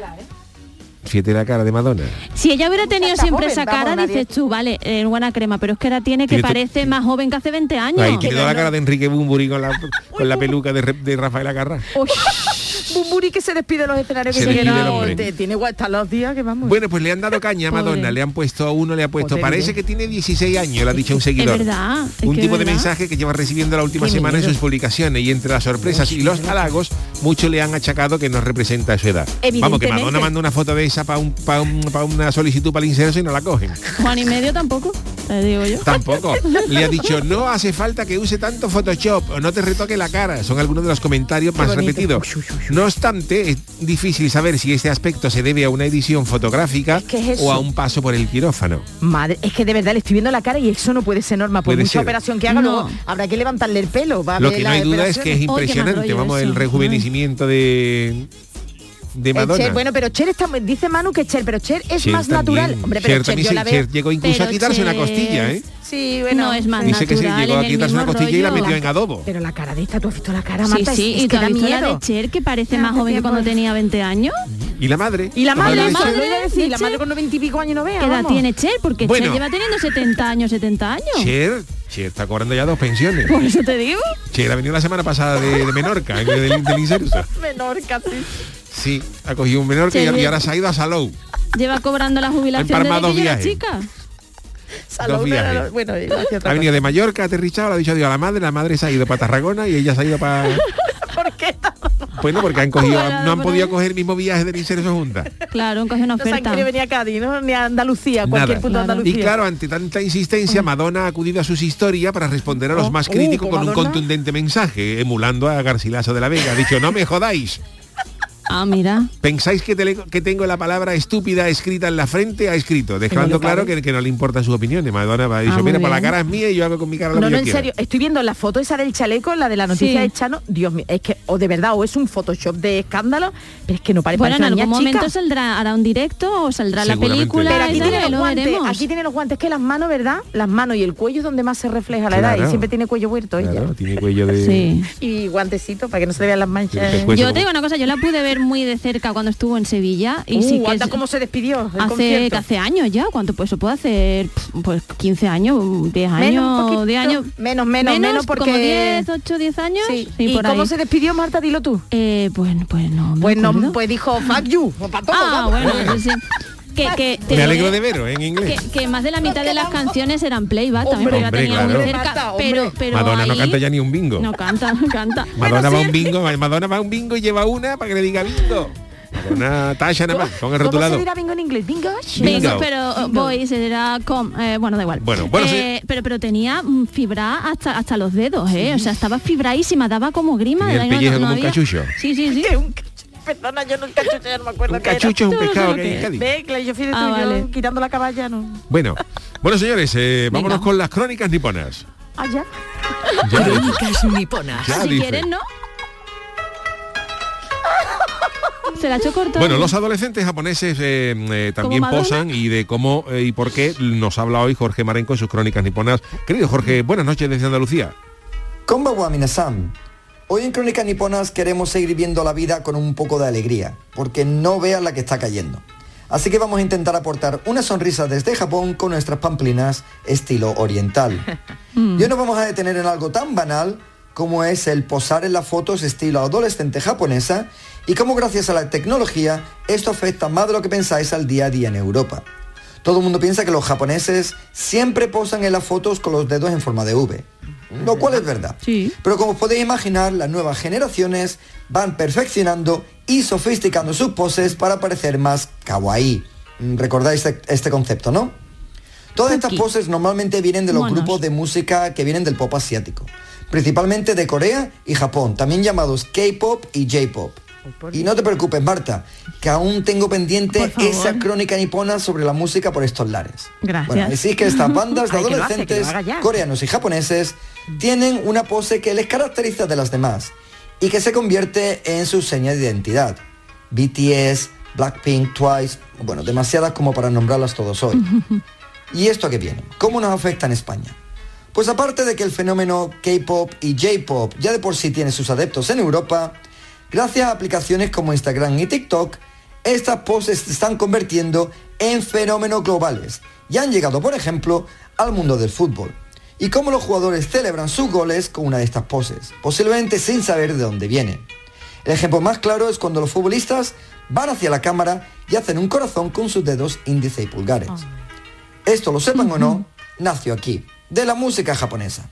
Fíjate la cara de Madonna. Si ella hubiera tenido siempre joven, esa vamos, cara, nadie- dices tú, vale, eh, buena crema, pero es que ahora tiene que Tiene parece más joven que hace 20 años. Ahí tiene toda la cara de Enrique Bumburi con la, *laughs* con la peluca de, de Rafael Agarra. Bumburi que se despide de los escenarios que Se se despide queda- el hombre. te- Tiene hasta los días que vamos. Bueno, pues le han dado caña a. Madonna, le han puesto a uno, le ha puesto, Joder, parece que tiene 16 años, le ha dicho un es seguidor. verdad. es un que tipo de verdad. mensaje que lleva recibiendo la última semana en sus publicaciones y entre las sorpresas y los halagos, muchos le han achacado que no representa su edad. Vamos, que. Madonna manda una foto de esa para un, pa un- pa una solicitud para el inserso y no la cogen. Juan y medio tampoco, te digo yo. Tampoco. *laughs* Le ha dicho, no hace falta que use tanto Photoshop o no te retoque la cara. Son algunos de los comentarios más bonito. repetidos. Uy, uy. No obstante, es difícil saber si este aspecto se debe a una edición fotográfica ¿Qué es o a un paso por el quirófano. Madre, es que de verdad le estoy viendo la cara y eso no puede ser normal. Por Puede mucha ser. operación que haga, No. luego habrá que levantarle el pelo. Va a Lo que no hay duda es que es. Oh, impresionante, vamos, el rejuvenecimiento de, de Madonna. Cher, bueno, pero Cher está, dice Manu que Cher, pero Cher es Cher más también. natural. Hombre, pero Cher Cher, también yo se- la veo. Cher llegó incluso a quitarse una costilla, ¿eh? Sí, bueno. no es más Dice que se natural, llegó a quitarse una costilla y la metió en adobo. Pero la cara de esta, ¿tú has visto la cara, Sí, Marta? sí, es, es y que da la miedo. de Cher que parece Ya, más joven que cuando tenía 20 años. Y la madre. Y la madre, de la la madre, la de madre con 90 y pico años no vea. ¿Qué edad tiene Cher? Porque. Cher lleva teniendo 70 años, 70 años. Cher, Cher está cobrando ya dos pensiones. Por eso te digo. Cher ha venido la semana pasada de, de Menorca, en el del, del inserso. Menor casi. Sí, ha cogido un menor que y ahora se ha ido a Salou. Lleva cobrando la jubilación desde dos que era chica. Dos viajes. bueno, Ha venido de Mallorca, ha aterrizado, le ha dicho adiós a la madre, la madre se ha ido para Tarragona y ella se ha ido para... *laughs* ¿Por qué? Bueno, porque han cogido, no han podido coger el mismo viaje de Inserso juntas. Claro, coge una No se han oferta. querido venir a Cádiz, ¿no? Ni a Andalucía, a cualquier Nada. punto de. Andalucía. Y claro, ante tanta insistencia, Madonna ha acudido a sus historias para responder a los Oh, más uh, críticos pues con un contundente mensaje, emulando a Garcilaso de la Vega. Ha dicho, no me jodáis. Ah, mira. ¿Pensáis que, tele- que tengo la palabra estúpida escrita en la frente? Ha escrito, dejando claro que, que no le importan sus opiniones. Madonna ha dicho, Ah, mira, para la cara es mía y yo hago con mi cara lo No, que no, yo en quiera". serio, estoy viendo la foto esa del chaleco, la de la noticia Sí. de Chano. Dios mío, es que, o de verdad, o es un Photoshop de escándalo, pero es que no parece Bueno, en algún momento chica. saldrá, hará un directo o saldrá la película Pero aquí tiene los lo guantes, aquí tiene los guantes, que las manos, ¿verdad? Las manos y el cuello es donde más se refleja la edad y siempre tiene cuello huerto Claro, ella. tiene cuello de... Sí. Y guantecito para que no se le vean las manchas. Yo te digo una cosa, yo la pude ver muy de cerca cuando estuvo en Sevilla y Uh, sí que es- cómo se despidió el hace, que hace años ya, ¿cuánto pues eso puede hacer? Pues 15 años, 10 Menos, un años, poquito. 10 años. Menos, menos, menos, porque- como 10, 8, 10 años. Sí. Sí, ¿Y por cómo ahí. se despidió Marta? Dilo tú. Eh, bueno, pues no Pues no, pues dijo fuck you. o pa' todo, Ah, vamos. bueno, pues sí. *laughs* Que, que, te Me alegro de veros en inglés. Que, que más de la mitad de las canciones eran playback también, porque la Hombre, tenía muy claro. cerca. Marta, Pero, hombre. pero Madonna no ahí- canta ya ni un bingo. No canta, no canta. Madonna va a sí. un bingo, Madonna va a un bingo y lleva una para que le diga bingo. Madonna Tasha nada más, con el ¿Cómo rotulado. se dirá bingo en inglés? Bingo. Bingo, Bingo. pero uh, boy se dirá com, eh, bueno da igual. Bueno, bueno, Eh, pero pero tenía mm, fibra hasta hasta los dedos, eh, o sea estaba fibradísima, daba como grima. Tenía el no- no- pellejo no como un había- cachucho. Sí, sí, sí. *laughs* Perdona, yo cachucho, ya no me acuerdo Un cachucho es un pescado que hay en Cádiz. Ve, yo de Ah, vale. quitando la caballa, no. Bueno, bueno señores, eh, Venga. vámonos con las crónicas niponas. Ah, ya. Ya, Crónicas niponas. ya si dice. quieren, ¿no? Se la ha hecho corto. Bueno, los adolescentes japoneses eh, eh, también posan y de cómo eh, y por qué nos habla hoy Jorge Marenco en sus crónicas niponas. Querido Jorge, buenas noches desde Andalucía. Minasan. Hoy en Crónicas Niponas queremos seguir viendo la vida con un poco de alegría, porque no vean la que está cayendo. Así que vamos a intentar aportar una sonrisa desde Japón con nuestras pamplinas estilo oriental. *laughs* Y hoy nos vamos a detener en algo tan banal como es el posar en las fotos estilo adolescente japonesa y cómo gracias a la tecnología esto afecta más de lo que pensáis al día a día en Europa. Todo el mundo piensa que los japoneses siempre posan en las fotos con los dedos en forma de V, lo cual es verdad. Sí. Pero como podéis imaginar, las nuevas generaciones van perfeccionando y sofisticando sus poses para parecer más kawaii. Mm, ¿Recordáis este, este concepto, no? Todas estas poses normalmente vienen de los Monos. grupos de música que vienen del pop asiático, principalmente de Corea y Japón, también llamados K-pop y J-pop. Y no te preocupes, Marta, que aún tengo pendiente esa crónica nipona sobre la música por estos lares. Gracias. Bueno, decís que estas bandas *laughs* de Ay, que lo hace, que lo adolescentes coreanos y japoneses tienen una pose que les caracteriza de las demás y que se convierte en su seña de identidad. BTS, Blackpink, Twice, bueno, demasiadas como para nombrarlas todos hoy. *laughs* ¿Y esto a qué viene? ¿Cómo nos afecta en España? Pues aparte de que el fenómeno K-pop y J-pop ya de por sí tiene sus adeptos en Europa, gracias a aplicaciones como Instagram y TikTok, estas poses se están convirtiendo en fenómenos globales y han llegado, por ejemplo, al mundo del fútbol. Y cómo los jugadores celebran sus goles con una de estas poses, posiblemente sin saber de dónde viene. El ejemplo más claro es cuando los futbolistas van hacia la cámara y hacen un corazón con sus dedos índice y pulgares. Esto lo sepan o no, nació aquí, de la música japonesa.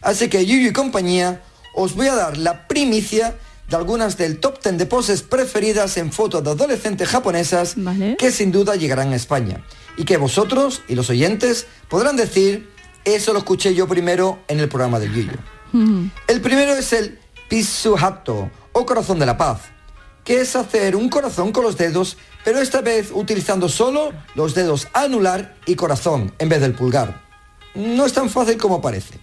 Así que Yuyu y compañía, os voy a dar la primicia de algunas del top 10 de poses preferidas en fotos de adolescentes japonesas Vale. que sin duda llegarán a España. Y que vosotros y los oyentes podrán decir, eso lo escuché yo primero en el programa del. Mm. El primero es el Pisuhato o corazón de la paz, que es hacer un corazón con los dedos, pero esta vez utilizando solo los dedos anular y corazón en vez del pulgar. No es tan fácil como parece.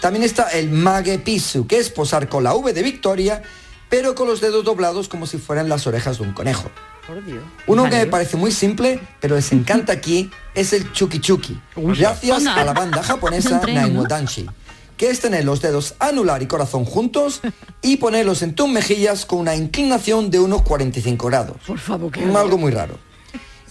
También está el Mage Pisu, que es posar con la V de Victoria, pero con los dedos doblados como si fueran las orejas de un conejo. Por Dios. Uno que me parece muy simple, pero les encanta aquí, es el Chuki Chuki. Gracias a la banda japonesa. *laughs* Naimo Danshi, que es tener los dedos anular y corazón juntos y ponerlos en tus mejillas con una inclinación de unos 45 grados. Por favor, que Algo muy raro.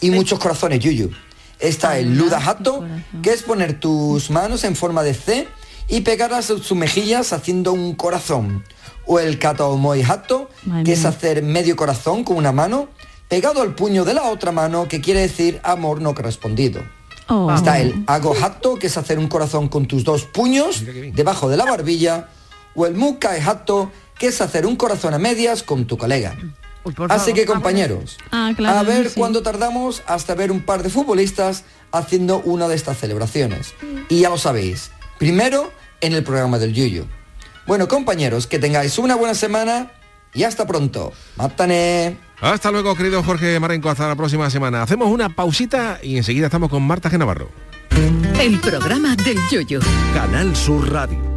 Y muchos corazones, Yuyu. Está el Luda Hato, que es poner tus manos en forma de C y pegarlas a sus mejillas haciendo un corazón. O el kataomoi Madre que es hacer medio corazón con una mano pegado al puño de la otra mano, que quiere decir amor no correspondido. Oh. Está el ago hatto, que es hacer un corazón con tus dos puños debajo de la barbilla. O el mukai hatto, que es hacer un corazón a medias con tu colega. Así que compañeros, Ah, claro, a ver sí. cuándo tardamos hasta ver un par de futbolistas haciendo una de estas celebraciones. Y ya lo sabéis, primero en el programa del Yuyo. Bueno, compañeros, que tengáis una buena semana y hasta pronto. Mátane. Hasta luego, querido Jorge Marenco. Hasta la próxima semana. Hacemos una pausita y enseguida estamos con Marta Genavarro. El programa del Yoyo. Canal Sur Radio.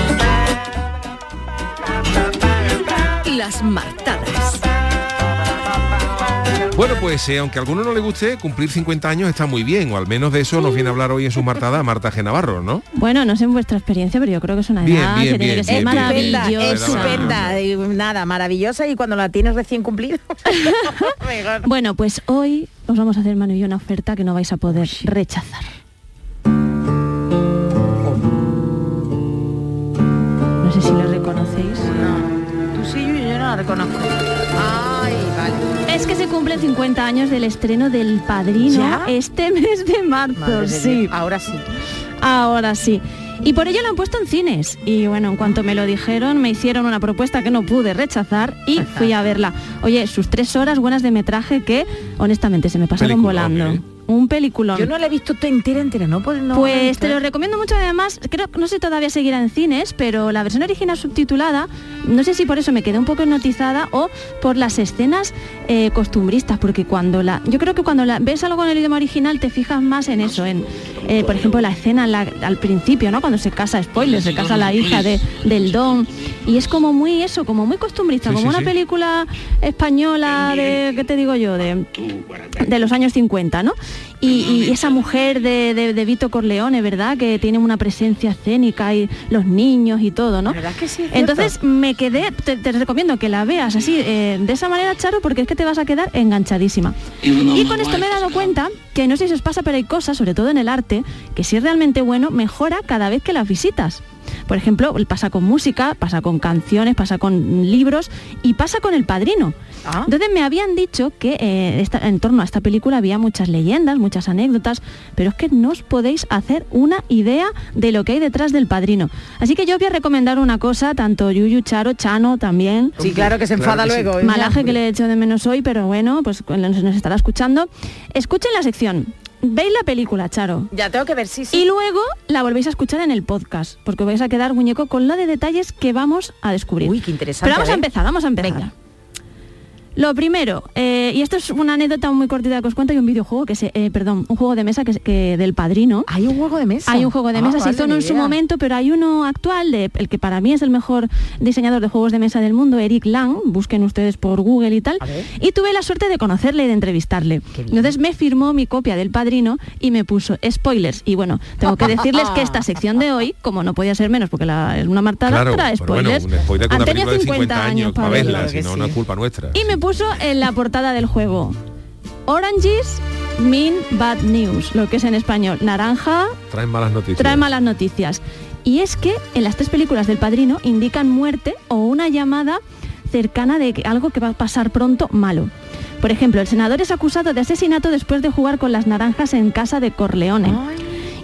Las martadas. Bueno, pues eh, aunque a alguno no le guste, cumplir 50 años está muy bien, o al menos de eso nos viene a hablar hoy en su martada Marta Genavarro, ¿no? Bueno, no sé en vuestra experiencia, pero yo creo que es una edad bien, que tiene bien, que ser maravillosa. Estupenda, nada, maravillosa y cuando la tienes recién cumplido. *laughs* mejor. Bueno, pues hoy os vamos a hacer Manu y yo una oferta que no vais a poder rechazar. No sé si lo reconocéis. Yo no reconozco. Ay, vale. Es que se cumplen 50 años del estreno del Padrino ¿Ya? este *laughs* mes de marzo. Madre sí. Ahora sí. ahora sí. Y por ello lo han puesto en cines. Y bueno, en cuanto me lo dijeron, me hicieron una propuesta que no pude rechazar y fui a verla. Oye, sus tres horas buenas de metraje que honestamente se me pasaron volando. Un peliculón. Yo no la he visto toda entera, entera, ¿no? Pues, no Pues visto, te lo ¿eh? recomiendo mucho además, creo no sé todavía seguirá en cines, pero la versión original subtitulada, no sé si por eso me quedé un poco hipnotizada o por las escenas eh, costumbristas, porque cuando la, yo creo que cuando la, ves algo en el idioma original te fijas más en eso, en eh, por ejemplo la escena la- al principio, ¿no? Cuando se casa, spoiler, se casa la hija de, del don y es como muy eso, como muy costumbrista, Sí, como sí, una sí. película española de, ¿qué te digo yo? De, de los años 50, ¿no? Y, y esa mujer de, de, de Vito Corleone, ¿verdad? Que tiene una presencia escénica y los niños y todo, ¿no? Verdad que sí. Entonces me quedé, te, te recomiendo que la veas así, eh, de esa manera, Charo, porque es que te vas a quedar enganchadísima. Y con esto me he dado cuenta que no sé si os pasa, pero hay cosas, sobre todo en el arte, que si es realmente bueno, mejora cada vez que las visitas. Por ejemplo, pasa con música, pasa con canciones, pasa con libros y pasa con el padrino. Ah. Entonces me habían dicho que eh, esta- en torno a esta película había muchas leyendas, muchas anécdotas, pero es que no os podéis hacer una idea de lo que hay detrás del padrino. Así que yo os voy a recomendar una cosa, tanto Yuyu, Charo, Chano también. Sí, claro que se enfada luego. Malaje que le he hecho de menos hoy, pero bueno, pues nos, nos estará escuchando. Escuchen la sección. Veis la película, Charo. Ya tengo que ver, sí, sí. Y luego la volvéis a escuchar en el podcast, porque vais a quedar muñeco con la de detalles que vamos a descubrir. Uy, qué interesante. Pero vamos a ver. empezar, vamos a empezar. Venga. Lo primero, eh, y esto es una anécdota muy cortita que os cuento, hay un videojuego que se, eh, perdón, un juego de mesa que, se- que del padrino. Hay un juego de mesa. Hay un juego de Ah, mesa, se vale, hizo uno en su momento, pero hay uno actual, de, el que para mí es el mejor diseñador de juegos de mesa del mundo, Eric Lang, busquen ustedes por Google y tal. Y tuve la suerte de conocerle y de entrevistarle. Entonces me firmó mi copia del padrino y me puso spoilers. Y bueno, tengo que decirles que esta sección de hoy, como no podía ser menos, porque la- es una martada, Claro, trae pero bueno, spoilers. un spoiler con una tenido película de 50 años para verla. si no, sí. no es culpa nuestra. Y me puso en la portada del juego Oranges mean bad news, lo que es en español naranja Traen malas noticias. trae malas noticias. Y es que en las tres películas del Padrino indican muerte o una llamada cercana de que algo que va a pasar pronto malo. Por ejemplo, el senador es acusado de asesinato después de jugar con las naranjas en casa de Corleone.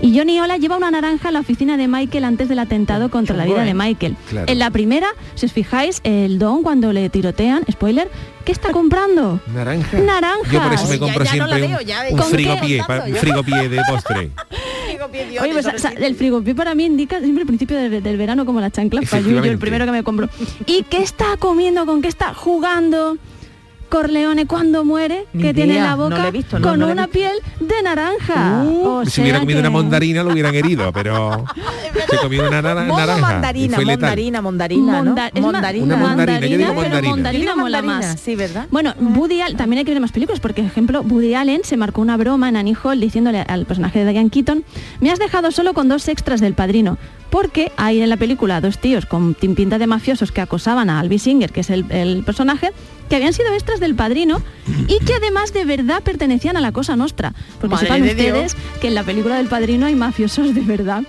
Y Johnny Ola lleva una naranja a la oficina de Michael antes del atentado contra la vida de Michael. Claro. En la primera, si os fijáis, el Don cuando le tirotean, spoiler, ¿qué está comprando? Naranja. Naranjas. Yo por eso me Ya- compro ya no la siempre veo, un- ya- un, pa- un frigopié de *laughs* postre. Oye, pues, o sea, el frigopié para mí indica siempre el principio del, del verano como la chancla para Yuyu, el primero que me compro. ¿Y qué está comiendo? ¿Con qué está jugando? Corleone cuando muere, Ni que tiene idea, la no boca he visto, no, con no una visto. piel de naranja. O si hubiera comido que- una mandarina lo hubieran herido, pero *laughs* se comió una naranja. mandarina, mandarina, mandarina, ¿no? Monda- ma- Mondarina. Una mandarina, yo digo pero mandarina. mandarina Yo digo mola mandarina, más. Sí, ¿verdad? Bueno, Woody Allen, también hay que ver más películas, porque, por ejemplo, Woody Allen se marcó una broma en Annie Hall diciéndole al personaje de Diane Keaton, me has dejado solo con dos extras del padrino, porque hay en la película dos tíos con pinta de mafiosos que acosaban a Albi Singer, que es el, el personaje, que habían sido extras del padrino y que además de verdad pertenecían a la Cosa Nostra. Porque Madre sepan Dios. ustedes que en la película del padrino hay mafiosos de verdad.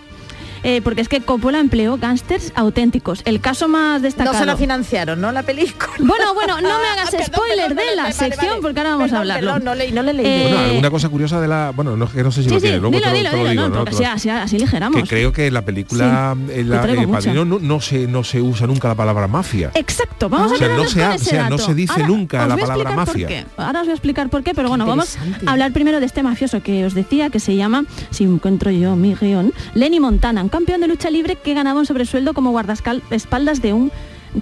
Eh, porque es que Coppola empleó gángsters auténticos. El caso más destacado... No se la financiaron, ¿no? La película. Bueno, bueno, no me hagas Ah, *laughs* perdón, spoiler perdón, de la vale, sección vale. porque ahora vamos a Perdón, hablarlo. perdón, no, leí, no le leí. Eh, Bueno, alguna cosa curiosa de la... Bueno, no, que no sé si Sí, lo sí, tiene, luego dilo, te lo- dilo, te lo dilo, digo, no, porque así, lo- así, así ligeramos. que creo que en la película, la, el padrino no, no se, no se usa nunca la palabra mafia. Exacto, vamos O a sea, quedarnos no se ha- o sea, no se dice Ahora nunca os la voy a palabra explicar por mafia. qué. Ahora os voy a explicar por qué, pero bueno, vamos a hablar primero de este mafioso que os decía, que se llama, si encuentro yo mi guion, Lenny Montana, un campeón de lucha libre que ganaba un sobresueldo como guardaespaldas de un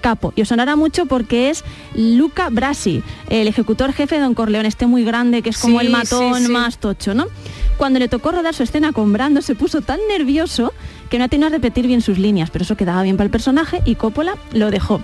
capo. Y os sonará mucho porque es Luca Brasi, el ejecutor jefe de Don Corleone, este muy grande, que es como Sí, el matón sí, sí. más tocho, ¿no? Cuando le tocó rodar su escena con Brando se puso tan nervioso que no atinó a repetir bien sus líneas, pero eso quedaba bien para el personaje y Coppola lo dejó.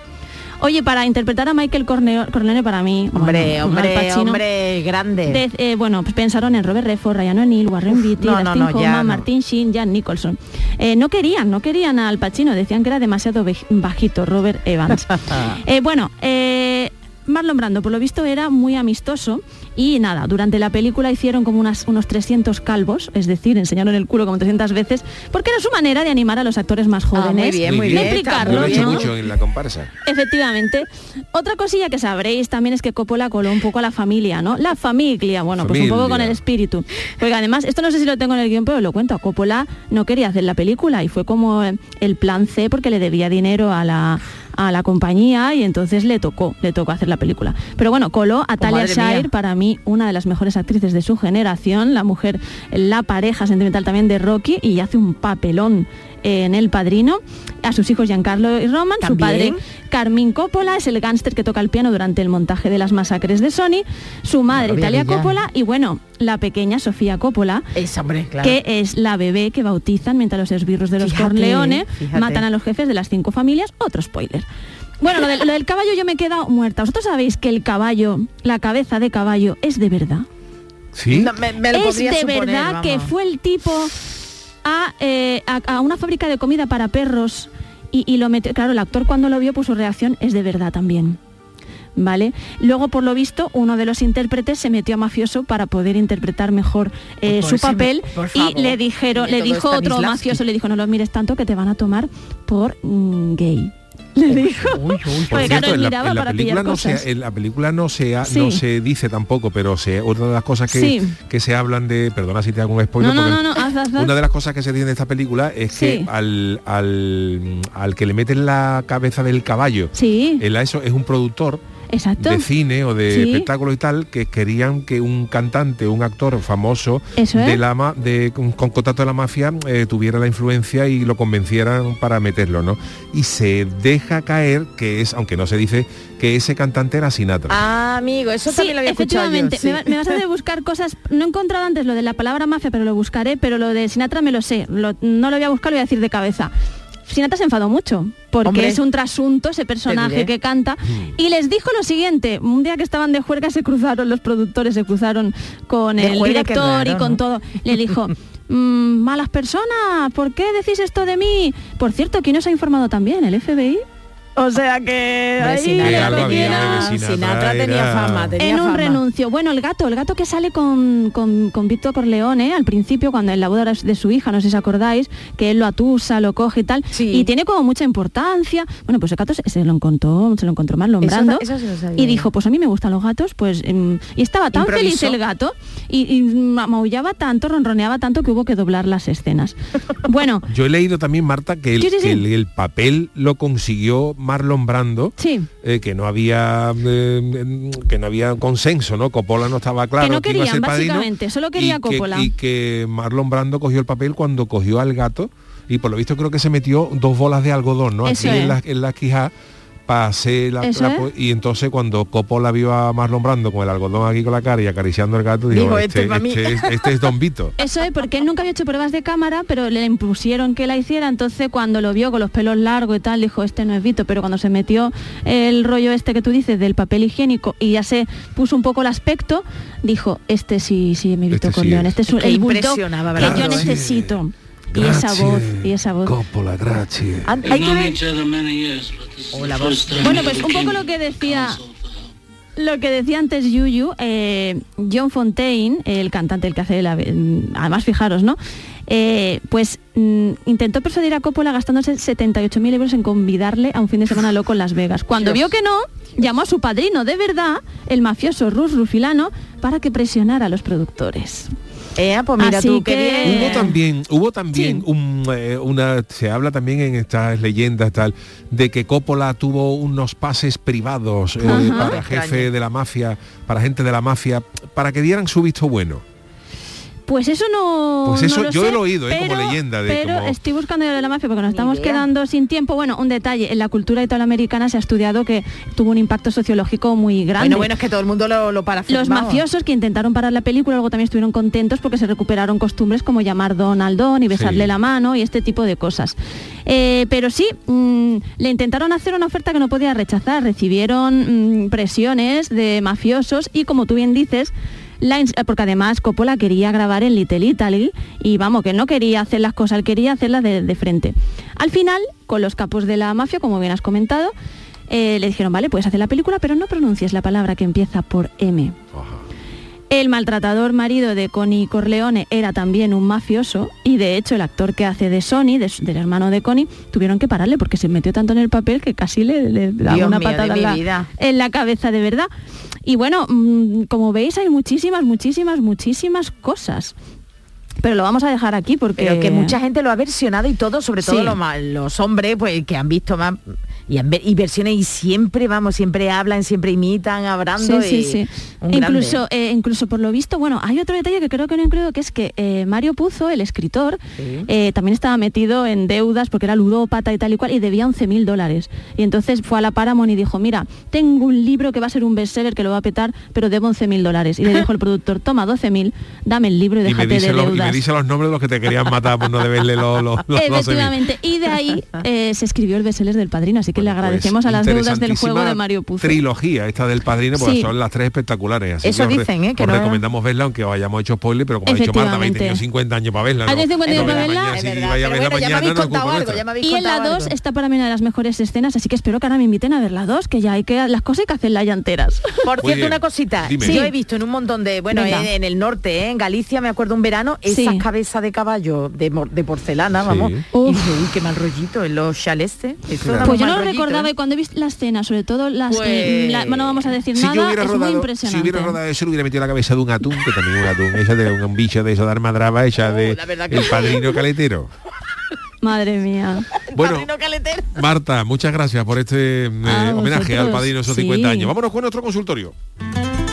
Oye, para interpretar a Michael Corneo- Corleone para mí... Hombre, bueno, hombre, Pacino, hombre, grande. de- eh, bueno, pues pensaron en Robert Redford, Ryan O'Neill, Warren Beatty, No, Dustin no, Hoffman. Martin Sheen, Jan Nicholson. Eh, no querían, no querían al Pacino, decían que era demasiado bajito, Robert Evans. *laughs* Eh, bueno, eh, Marlon Brando, por lo visto, era muy amistoso y nada, durante la película hicieron como unas, unos 300 calvos, es decir, enseñaron el culo como 300 veces, porque era su manera de animar a los actores más jóvenes. Ah, muy bien, muy de bien. Yo explicarlo, lo he hecho ¿no? mucho en la comparsa. Efectivamente. Otra cosilla que sabréis también es que Coppola coló un poco a la familia, ¿no? La familia, bueno, pues un poco con el espíritu. Porque además, esto no sé si lo tengo en el guion, pero lo cuento. Coppola no quería hacer la película y fue como el plan C porque le debía dinero a la a la compañía y entonces le tocó, le tocó hacer la película. Pero bueno, coló a Talia madre mía. Shire, para mí una de las mejores actrices de su generación, la mujer, la pareja sentimental también de Rocky y hace un papelón en El Padrino, a sus hijos Giancarlo y Roman, su padre Carmín Coppola es el gángster que toca el piano durante el montaje de las masacres de Sony, su madre ya. Coppola y bueno, la pequeña Sofía Coppola, Es, hombre, claro. que es la bebé que bautizan mientras los esbirros de los Fíjate, Corleone fíjate. matan a los jefes de las cinco familias. Otro spoiler. Bueno, lo, del- lo del caballo yo me he quedado muerta. ¿Vosotros sabéis que el caballo, la cabeza de caballo, es de verdad? ¿Sí? No, me, me lo es de suponer, verdad que fue el tipo a, eh, a- a una fábrica de comida para perros y, y lo metió. Claro, el actor cuando lo vio, pues su reacción es de verdad también. ¿Vale? Luego, por lo visto, uno de los intérpretes se metió a mafioso para poder interpretar mejor eh, Por su papel y le dijeron, le dijo otro mafioso, le dijo, no lo mires tanto que te van a tomar por mm, gay. *laughs* Le dijo. Por cierto, en la, en película no se, en la película no se ha- Sí. no se dice tampoco, pero se, otra de las cosas que, Sí. que se hablan de, perdona si te hago un spoiler, No, no, no, haz, haz, una de las cosas que se dice de esta película es que Sí. al, al, al que le meten la cabeza del caballo, Sí, el- eso es un productor exacto. de cine o de Sí. espectáculos y tal que querían que un cantante, un actor famoso Eso de es. la ma- de con, con contacto de la mafia eh, tuviera la influencia y lo convencieran para meterlo, ¿no? Y se deja caer que es, aunque no se dice, que ese cantante era Sinatra. Ah, amigo, eso Sí, también lo había escuchado yo, efectivamente. sí. Me, va- me vas a hacer buscar cosas. No he encontrado antes lo de la palabra mafia, pero lo buscaré. Pero lo de Sinatra me lo sé. Lo- no lo voy a buscar, lo voy a decir de cabeza. Sinatra se enfadó mucho porque Hombre. es un trasunto ese personaje que canta y les dijo lo siguiente un día que estaban de juerga se cruzaron los productores se cruzaron con De el director y con ¿no? todo le dijo *laughs* "Mm, malas personas ¿por qué decís esto de mí? por cierto ¿quién os ha informado también? ¿el FBI? O sea que Hombre, ahí Sinatra había tenía- Sinatra Sinatra fama, tenía en un fama. renuncio. Bueno, el gato, el gato que sale con, con, con Víctor Corleone al principio, cuando en la boda de su hija, no sé si os acordáis, que él lo atusa, lo coge y tal, Sí. y tiene como mucha importancia. Bueno, pues el gato se, se lo encontró, se lo encontró Marlon Eso- Brando eso sí lo sabía. y dijo, pues a mí me gustan los gatos, pues em, y estaba tan Improvisó. feliz el gato y, y maullaba tanto, ronroneaba tanto que hubo que doblar las escenas. *laughs* Bueno, Yo he leído también, Marta, que el, Sí, sí, sí. que el- el papel lo consiguió Marlon Brando, sí. eh, que no había eh, que no había consenso, ¿no? Coppola no estaba claro no iba a querían, ser padrino, básicamente, solo quería y que- Coppola. y que Marlon Brando cogió el papel cuando cogió al gato y por lo visto creo que se metió dos bolas de algodón, ¿no? Eso Aquí es. en la, en la quija para hacer la, la y entonces cuando Coppola vio a Marlon Brando con el algodón aquí con la cara y acariciando al gato dijo, Dijo, este, "Este pa' mí". este es, este es Don Vito. *laughs* Eso es porque él nunca había hecho pruebas de cámara, pero le impusieron que la hiciera, entonces cuando lo vio con los pelos largos y tal, dijo, este no es Vito, pero cuando se metió el rollo este que tú dices del papel higiénico y ya se puso un poco el aspecto, dijo, este sí, sí, es mi Vito Este sí Corleone, es. este es el bulldog impresionaba, que yo necesito. Y esa voz, y esa voz. Coppola, gracias. Hay que ver... La voz. Bueno, pues un poco lo que decía lo que decía antes Yuyu, eh, John Fontaine, el cantante, el que hace la... Además, fijaros, ¿no? Eh, pues mm, intentó persuadir a Coppola gastándose 78.000 euros en convidarle a un fin de semana loco en Las Vegas. Cuando vio que no, llamó a su padrino de verdad, el mafioso Rus Rufilano, para que presionara a los productores. Eh, pues mira Así tú, que- bien. Hubo también, hubo también Sí. un, eh, una, se habla también en estas leyendas tal, de que Coppola tuvo unos pases privados eh, para jefe de la mafia, para gente de la mafia, para que dieran su visto bueno. Pues eso no. Pues no eso lo yo sé, lo he oído, ¿eh? como pero- leyenda de Pero como- estoy buscando yo de la mafia porque nos estamos quedando sin tiempo. Bueno, un detalle, en la cultura italoamericana se ha estudiado que tuvo un impacto sociológico muy grande. Bueno, bueno, es que todo el mundo lo, lo para Los mafiosos que intentaron parar la película luego también estuvieron contentos porque se recuperaron costumbres como llamar don al don y besarle Sí. la mano y este tipo de cosas. Eh, pero sí, mm, le intentaron hacer una oferta que no podía rechazar. Recibieron mm, presiones de mafiosos y como tú bien dices, la eh, porque además Coppola quería grabar en Little Italy y vamos, que no quería hacer las cosas, él quería hacerlas de, de frente. Al final, con los capos de la mafia, como bien has comentado, eh, le dijeron, vale, puedes hacer la película, pero no pronuncies la palabra que empieza por M. El maltratador marido de Connie Corleone era también un mafioso y de hecho el actor que hace de Sony, de del hermano de Connie, tuvieron que pararle porque se metió tanto en el papel que casi le, le daba Dios una mío, de patada la, en la cabeza de verdad. Y bueno, mm, como veis hay muchísimas, muchísimas, muchísimas cosas. Pero lo vamos a dejar aquí porque... Pero que mucha gente lo ha versionado y todo, sobre todo Sí. los, los hombres, pues que han visto más y, han y versiones y siempre, vamos, siempre hablan, siempre imitan, hablando. Sí, sí, y sí. un Incluso, eh, incluso por lo visto, bueno, hay otro detalle que creo que no he incluido, que es que eh, Mario Puzo, el escritor, Sí. eh, también estaba metido en deudas porque era ludópata y tal y cual, y debía 11.000 dólares. Y entonces fue a la Paramount y dijo, mira, tengo un libro que va a ser un bestseller que lo va a petar, pero debo 11.000 dólares. Y le dijo el *laughs* productor, toma 12.000, dame el libro y Y me, déjate dice de los, y deudas. me dice los nombres de los que te querían matar por no deberle los, los, los *laughs* 12.000. Efectivamente, y de ahí eh, se escribió el bestseller del Padrino, así que le pues, agradecemos a las deudas del juego de Mario Puzo. Trilogía esta del padrino, porque Sí. son las tres espectaculares. Así Eso que dicen, ¿eh? Que os no- recomendamos verla, aunque os hayamos hecho spoiler, pero como ha dicho Marta, habéis Efectivamente. tenido 50 años para verla. Has tenido 50 años No para veis verla. mañana, Es verdad, bueno, ya me no contado algo, nuestra. ya me habéis Y en la contado 2 algo. está para mí una de las mejores escenas, así que espero que ahora me inviten a ver la 2, que ya hay que las cosas hay que hacerlas ya enteras. *laughs* Por Muy cierto, bien. una cosita. Dime. Yo he visto en un montón de, bueno, en, en el norte, ¿eh? en Galicia, me acuerdo un verano, esas Sí. cabezas de caballo de, porcelana, vamos. Uf. Y dije, uy, qué mal rollito en los chalets. ¿eh? Pues yo no recordaba ¿eh? y cuando he visto la escena, sobre todo las... Pues- la- no vamos a decir Si yo nada, hubiera es muy rodado, si impresionante. hubiera rodado eso, le hubiera metido la cabeza de un atún, que también un atún, esa de un, un bicho de eso de armadraba, esa de Oh, la verdad que el padrino caletero. Madre mía. Bueno, Padrino caletero. Marta, muchas gracias por este eh, homenaje al padrino de esos sí. 50 años. Vámonos con nuestro consultorio.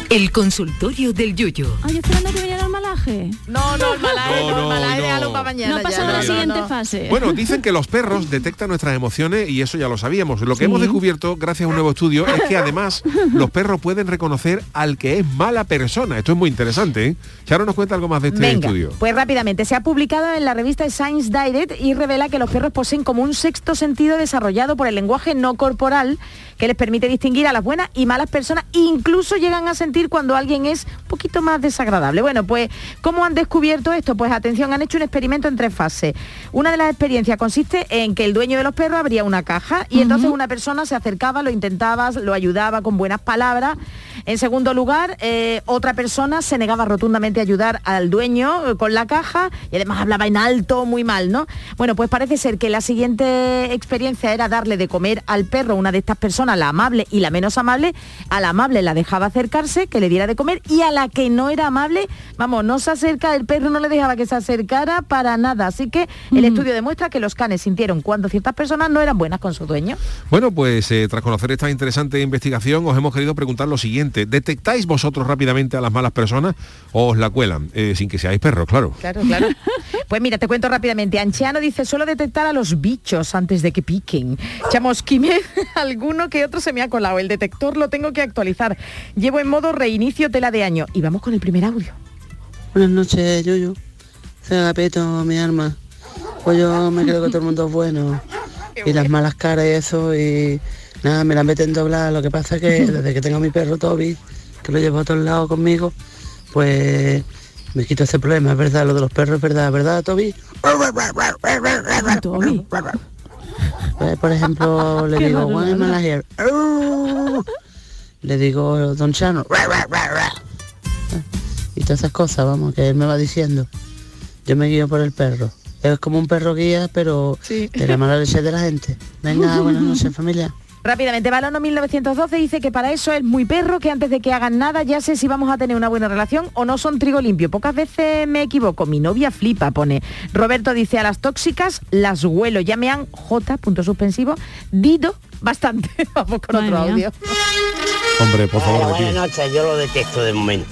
El consultorio del Yuyo. Ay, esperando que viniera el malaje. No, no, el malaje, No, no, el malaje, no. déjalo para mañana. No ha pasado ya, a la no, siguiente no. fase. Bueno, *laughs* dicen que los perros detectan nuestras emociones y eso ya lo sabíamos. Lo que Sí. hemos descubierto gracias a un nuevo estudio es que además *laughs* los perros pueden reconocer al que es mala persona. Esto es muy interesante. ¿eh? Charo nos cuenta algo más de este Venga, estudio. pues rápidamente, se ha publicado en la revista Science Direct y revela que los perros poseen como un sexto sentido desarrollado por el lenguaje no corporal que les permite distinguir a las buenas y malas personas, incluso llegan a sentir cuando alguien es un poquito más desagradable. Bueno, pues, ¿cómo han descubierto esto? Pues atención, han hecho un experimento en tres fases. Una de las experiencias consiste en que el dueño de los perros abría una caja y entonces una persona se acercaba, lo intentaba, lo ayudaba con buenas palabras. En segundo lugar, eh, otra persona se negaba rotundamente a ayudar al dueño eh, con la caja y además hablaba en alto, muy mal, ¿no? Bueno, pues parece ser que la siguiente experiencia era darle de comer al perro, una de estas personas, la amable y la menos amable. A la amable la dejaba acercarse, que le diera de comer, y a la que no era amable, vamos, no se acerca, el perro no le dejaba que se acercara para nada. Así que el estudio demuestra que los canes sintieron cuando ciertas personas no eran buenas con su dueño. Bueno, pues eh, tras conocer esta interesante investigación, os hemos querido preguntar lo siguiente. ¿Detectáis vosotros rápidamente a las malas personas o os la cuelan? Eh, sin que seáis perros, claro. Claro, claro. *laughs* Pues mira, te cuento rápidamente. Anchiano dice, suelo detectar a los bichos antes de que piquen. Chamosquime, *laughs* alguno que otro se me ha colado. El detector lo tengo que actualizar. Llevo en modo reinicio tela de año. Y vamos con el primer audio. Buenas noches, Yuyu. Soy Agapeto, mi alma. Pues yo me creo que todo el mundo es bueno. *laughs* Y las malas caras y eso, y nada, me la meten doblar. Lo que pasa es que *laughs* desde que tengo a mi perro Toby, que lo llevo a todos lados conmigo, pues me quito ese problema, es verdad, lo de los perros es verdad, ¿verdad, Toby? Toby. Pues, por ejemplo, le *laughs* digo, here? Le digo, Don Chano. Y todas esas cosas, vamos, que él me va diciendo. Yo me guío por el perro. Es como un perro guía, pero Sí. de la mala leche de la gente. Venga, buenas noches, *laughs* familia. Rápidamente, Balono 1912 dice que para eso es muy perro, que antes de que hagan nada ya sé si vamos a tener una buena relación o no son trigo limpio. Pocas veces me equivoco, mi novia flipa, pone. Roberto dice a las tóxicas las huelo, ya me han, J, punto suspensivo, dido bastante. *laughs* Vamos con Madre otro mía. audio. Hombre, por favor, Hola, buenas noches, yo lo detecto de momento.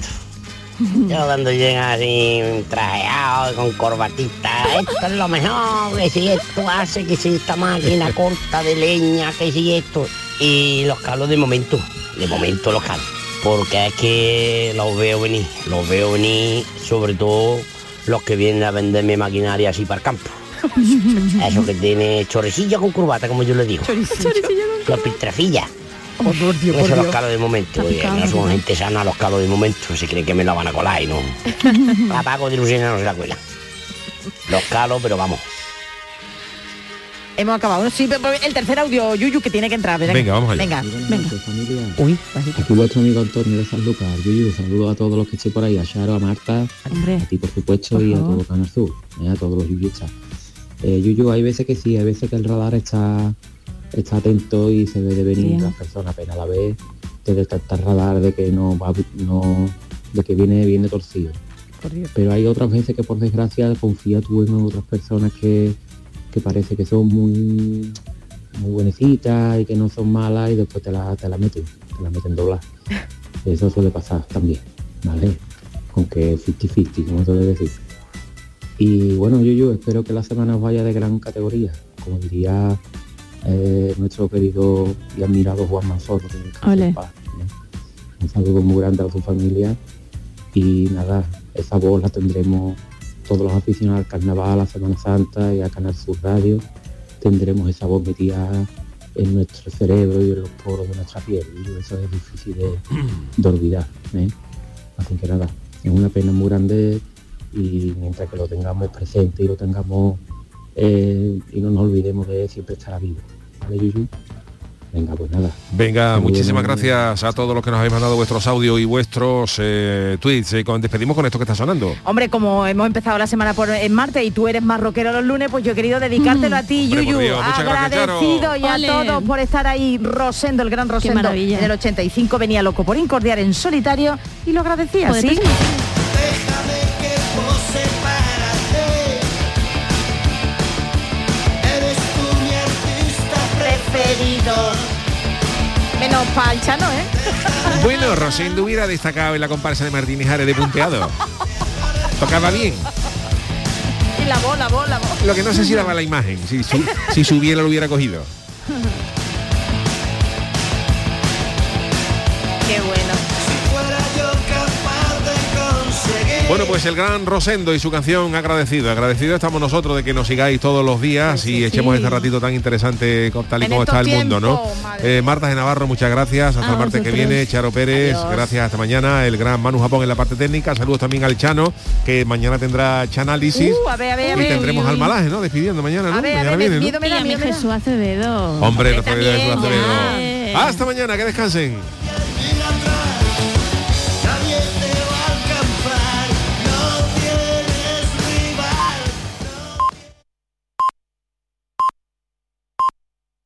Yo cuando llega así trajeado, con corbatita, esto es lo mejor, que si esto hace, que si esta máquina corta de leña, que si esto. Y los calos de momento, de momento los calos. Porque es que los veo venir, los veo venir, sobre todo los que vienen a venderme maquinaria así para el campo. *laughs* Eso que tiene chorrecillo con curvata, como yo le digo. Los pistrafillas. Oh, por Dios, por son los calos de momento. No son gente sana los calos de momento. Se creen que me la van a colar y no. *laughs* La pago de ilusión no se la cuela. Los calos, pero vamos. Hemos acabado. Sí, pero el tercer audio, Yuyu, que tiene que entrar. Venga, vamos allá. Venga. Venga. familia. Uy, bajito. Aquí vuestro amigo Antonio de San Lucas, Yuyu, saludos a todos los que estoy por ahí, a Charo, a Marta, Hombre. a ti por supuesto Por y a todo Canal Sur, eh, a todos los yuyistas. Eh, Yuyu, hay veces que sí, hay veces que el radar está, está atento y se ve de venir las personas, apenas la vez te detecta el radar de que no va, no, de que viene, viene torcido. Pero hay otras veces que por desgracia confía tú en otras personas que, que parece que son muy muy buenecitas y que no son malas y después te la, te la meten, te la meten doblar. *laughs* Eso suele pasar también, ¿vale? Con que 50-50, como suele decir. Y bueno, yo, yo espero que la semana vaya de gran categoría, como diría eh, nuestro querido y admirado Juan Manzoro. Un saludo muy grande a su familia y nada, esa voz la tendremos todos los aficionados al carnaval, a Semana Santa y a Canal Sur Radio. Tendremos esa voz metida en nuestro cerebro y en los poros de nuestra piel. Y eso es difícil de, *clears throat* de olvidar. ¿eh? Así que nada, es una pena muy grande y mientras que lo tengamos presente y lo tengamos eh, y no nos olvidemos de él, siempre estará vivo. ¿Vale, Yuyu? Venga, pues nada. Venga, Muy muchísimas gracias a todos los que nos habéis mandado vuestros audios y vuestros eh, tweets. Eh, con- despedimos con esto que está sonando. Hombre, como hemos empezado la semana por en martes y tú eres más rockero los lunes, pues yo he querido dedicártelo a ti, Hombre, Yuyu. Dios, muchas gracias. Agradecido y a todos por estar ahí. Rosendo, el gran Rosendo. maravilla. En el 85 venía loco por incordiar en solitario y lo agradecía, Joder, ¿sí? pues- preferido. Menos para el Chano, ¿eh? *laughs* Bueno, Rosendo hubiera destacado en la comparsa de Martínez Ares de punteado. Tocaba bien. Y la voz, la voz, la voz. Lo que no sé si daba la imagen. Si, su- si subiera lo hubiera cogido. *laughs* Qué bueno. Bueno, pues el gran Rosendo y su canción Agradecido. Agradecido estamos nosotros de que nos sigáis todos los días y echemos este ratito tan interesante con- tal y En como está el mundo, ¿no? Eh, Marta de Navarro, muchas gracias. Hasta A el martes que viene. Charo Pérez, Adiós. gracias. Hasta mañana. El gran Manu Japón en la parte técnica. Saludos también al Chano, que mañana tendrá Chanálisis. Uh, a ver, a ver, a y ver. tendremos Uy, al malaje, ¿no? Despidiendo mañana, ¿no? A ver, a mañana ver, viene, ¿no? miedo me Y da, a mi miedo me da. Jesús Acevedo. Hombre, Jesús Acevedo. Hasta mañana, que descansen.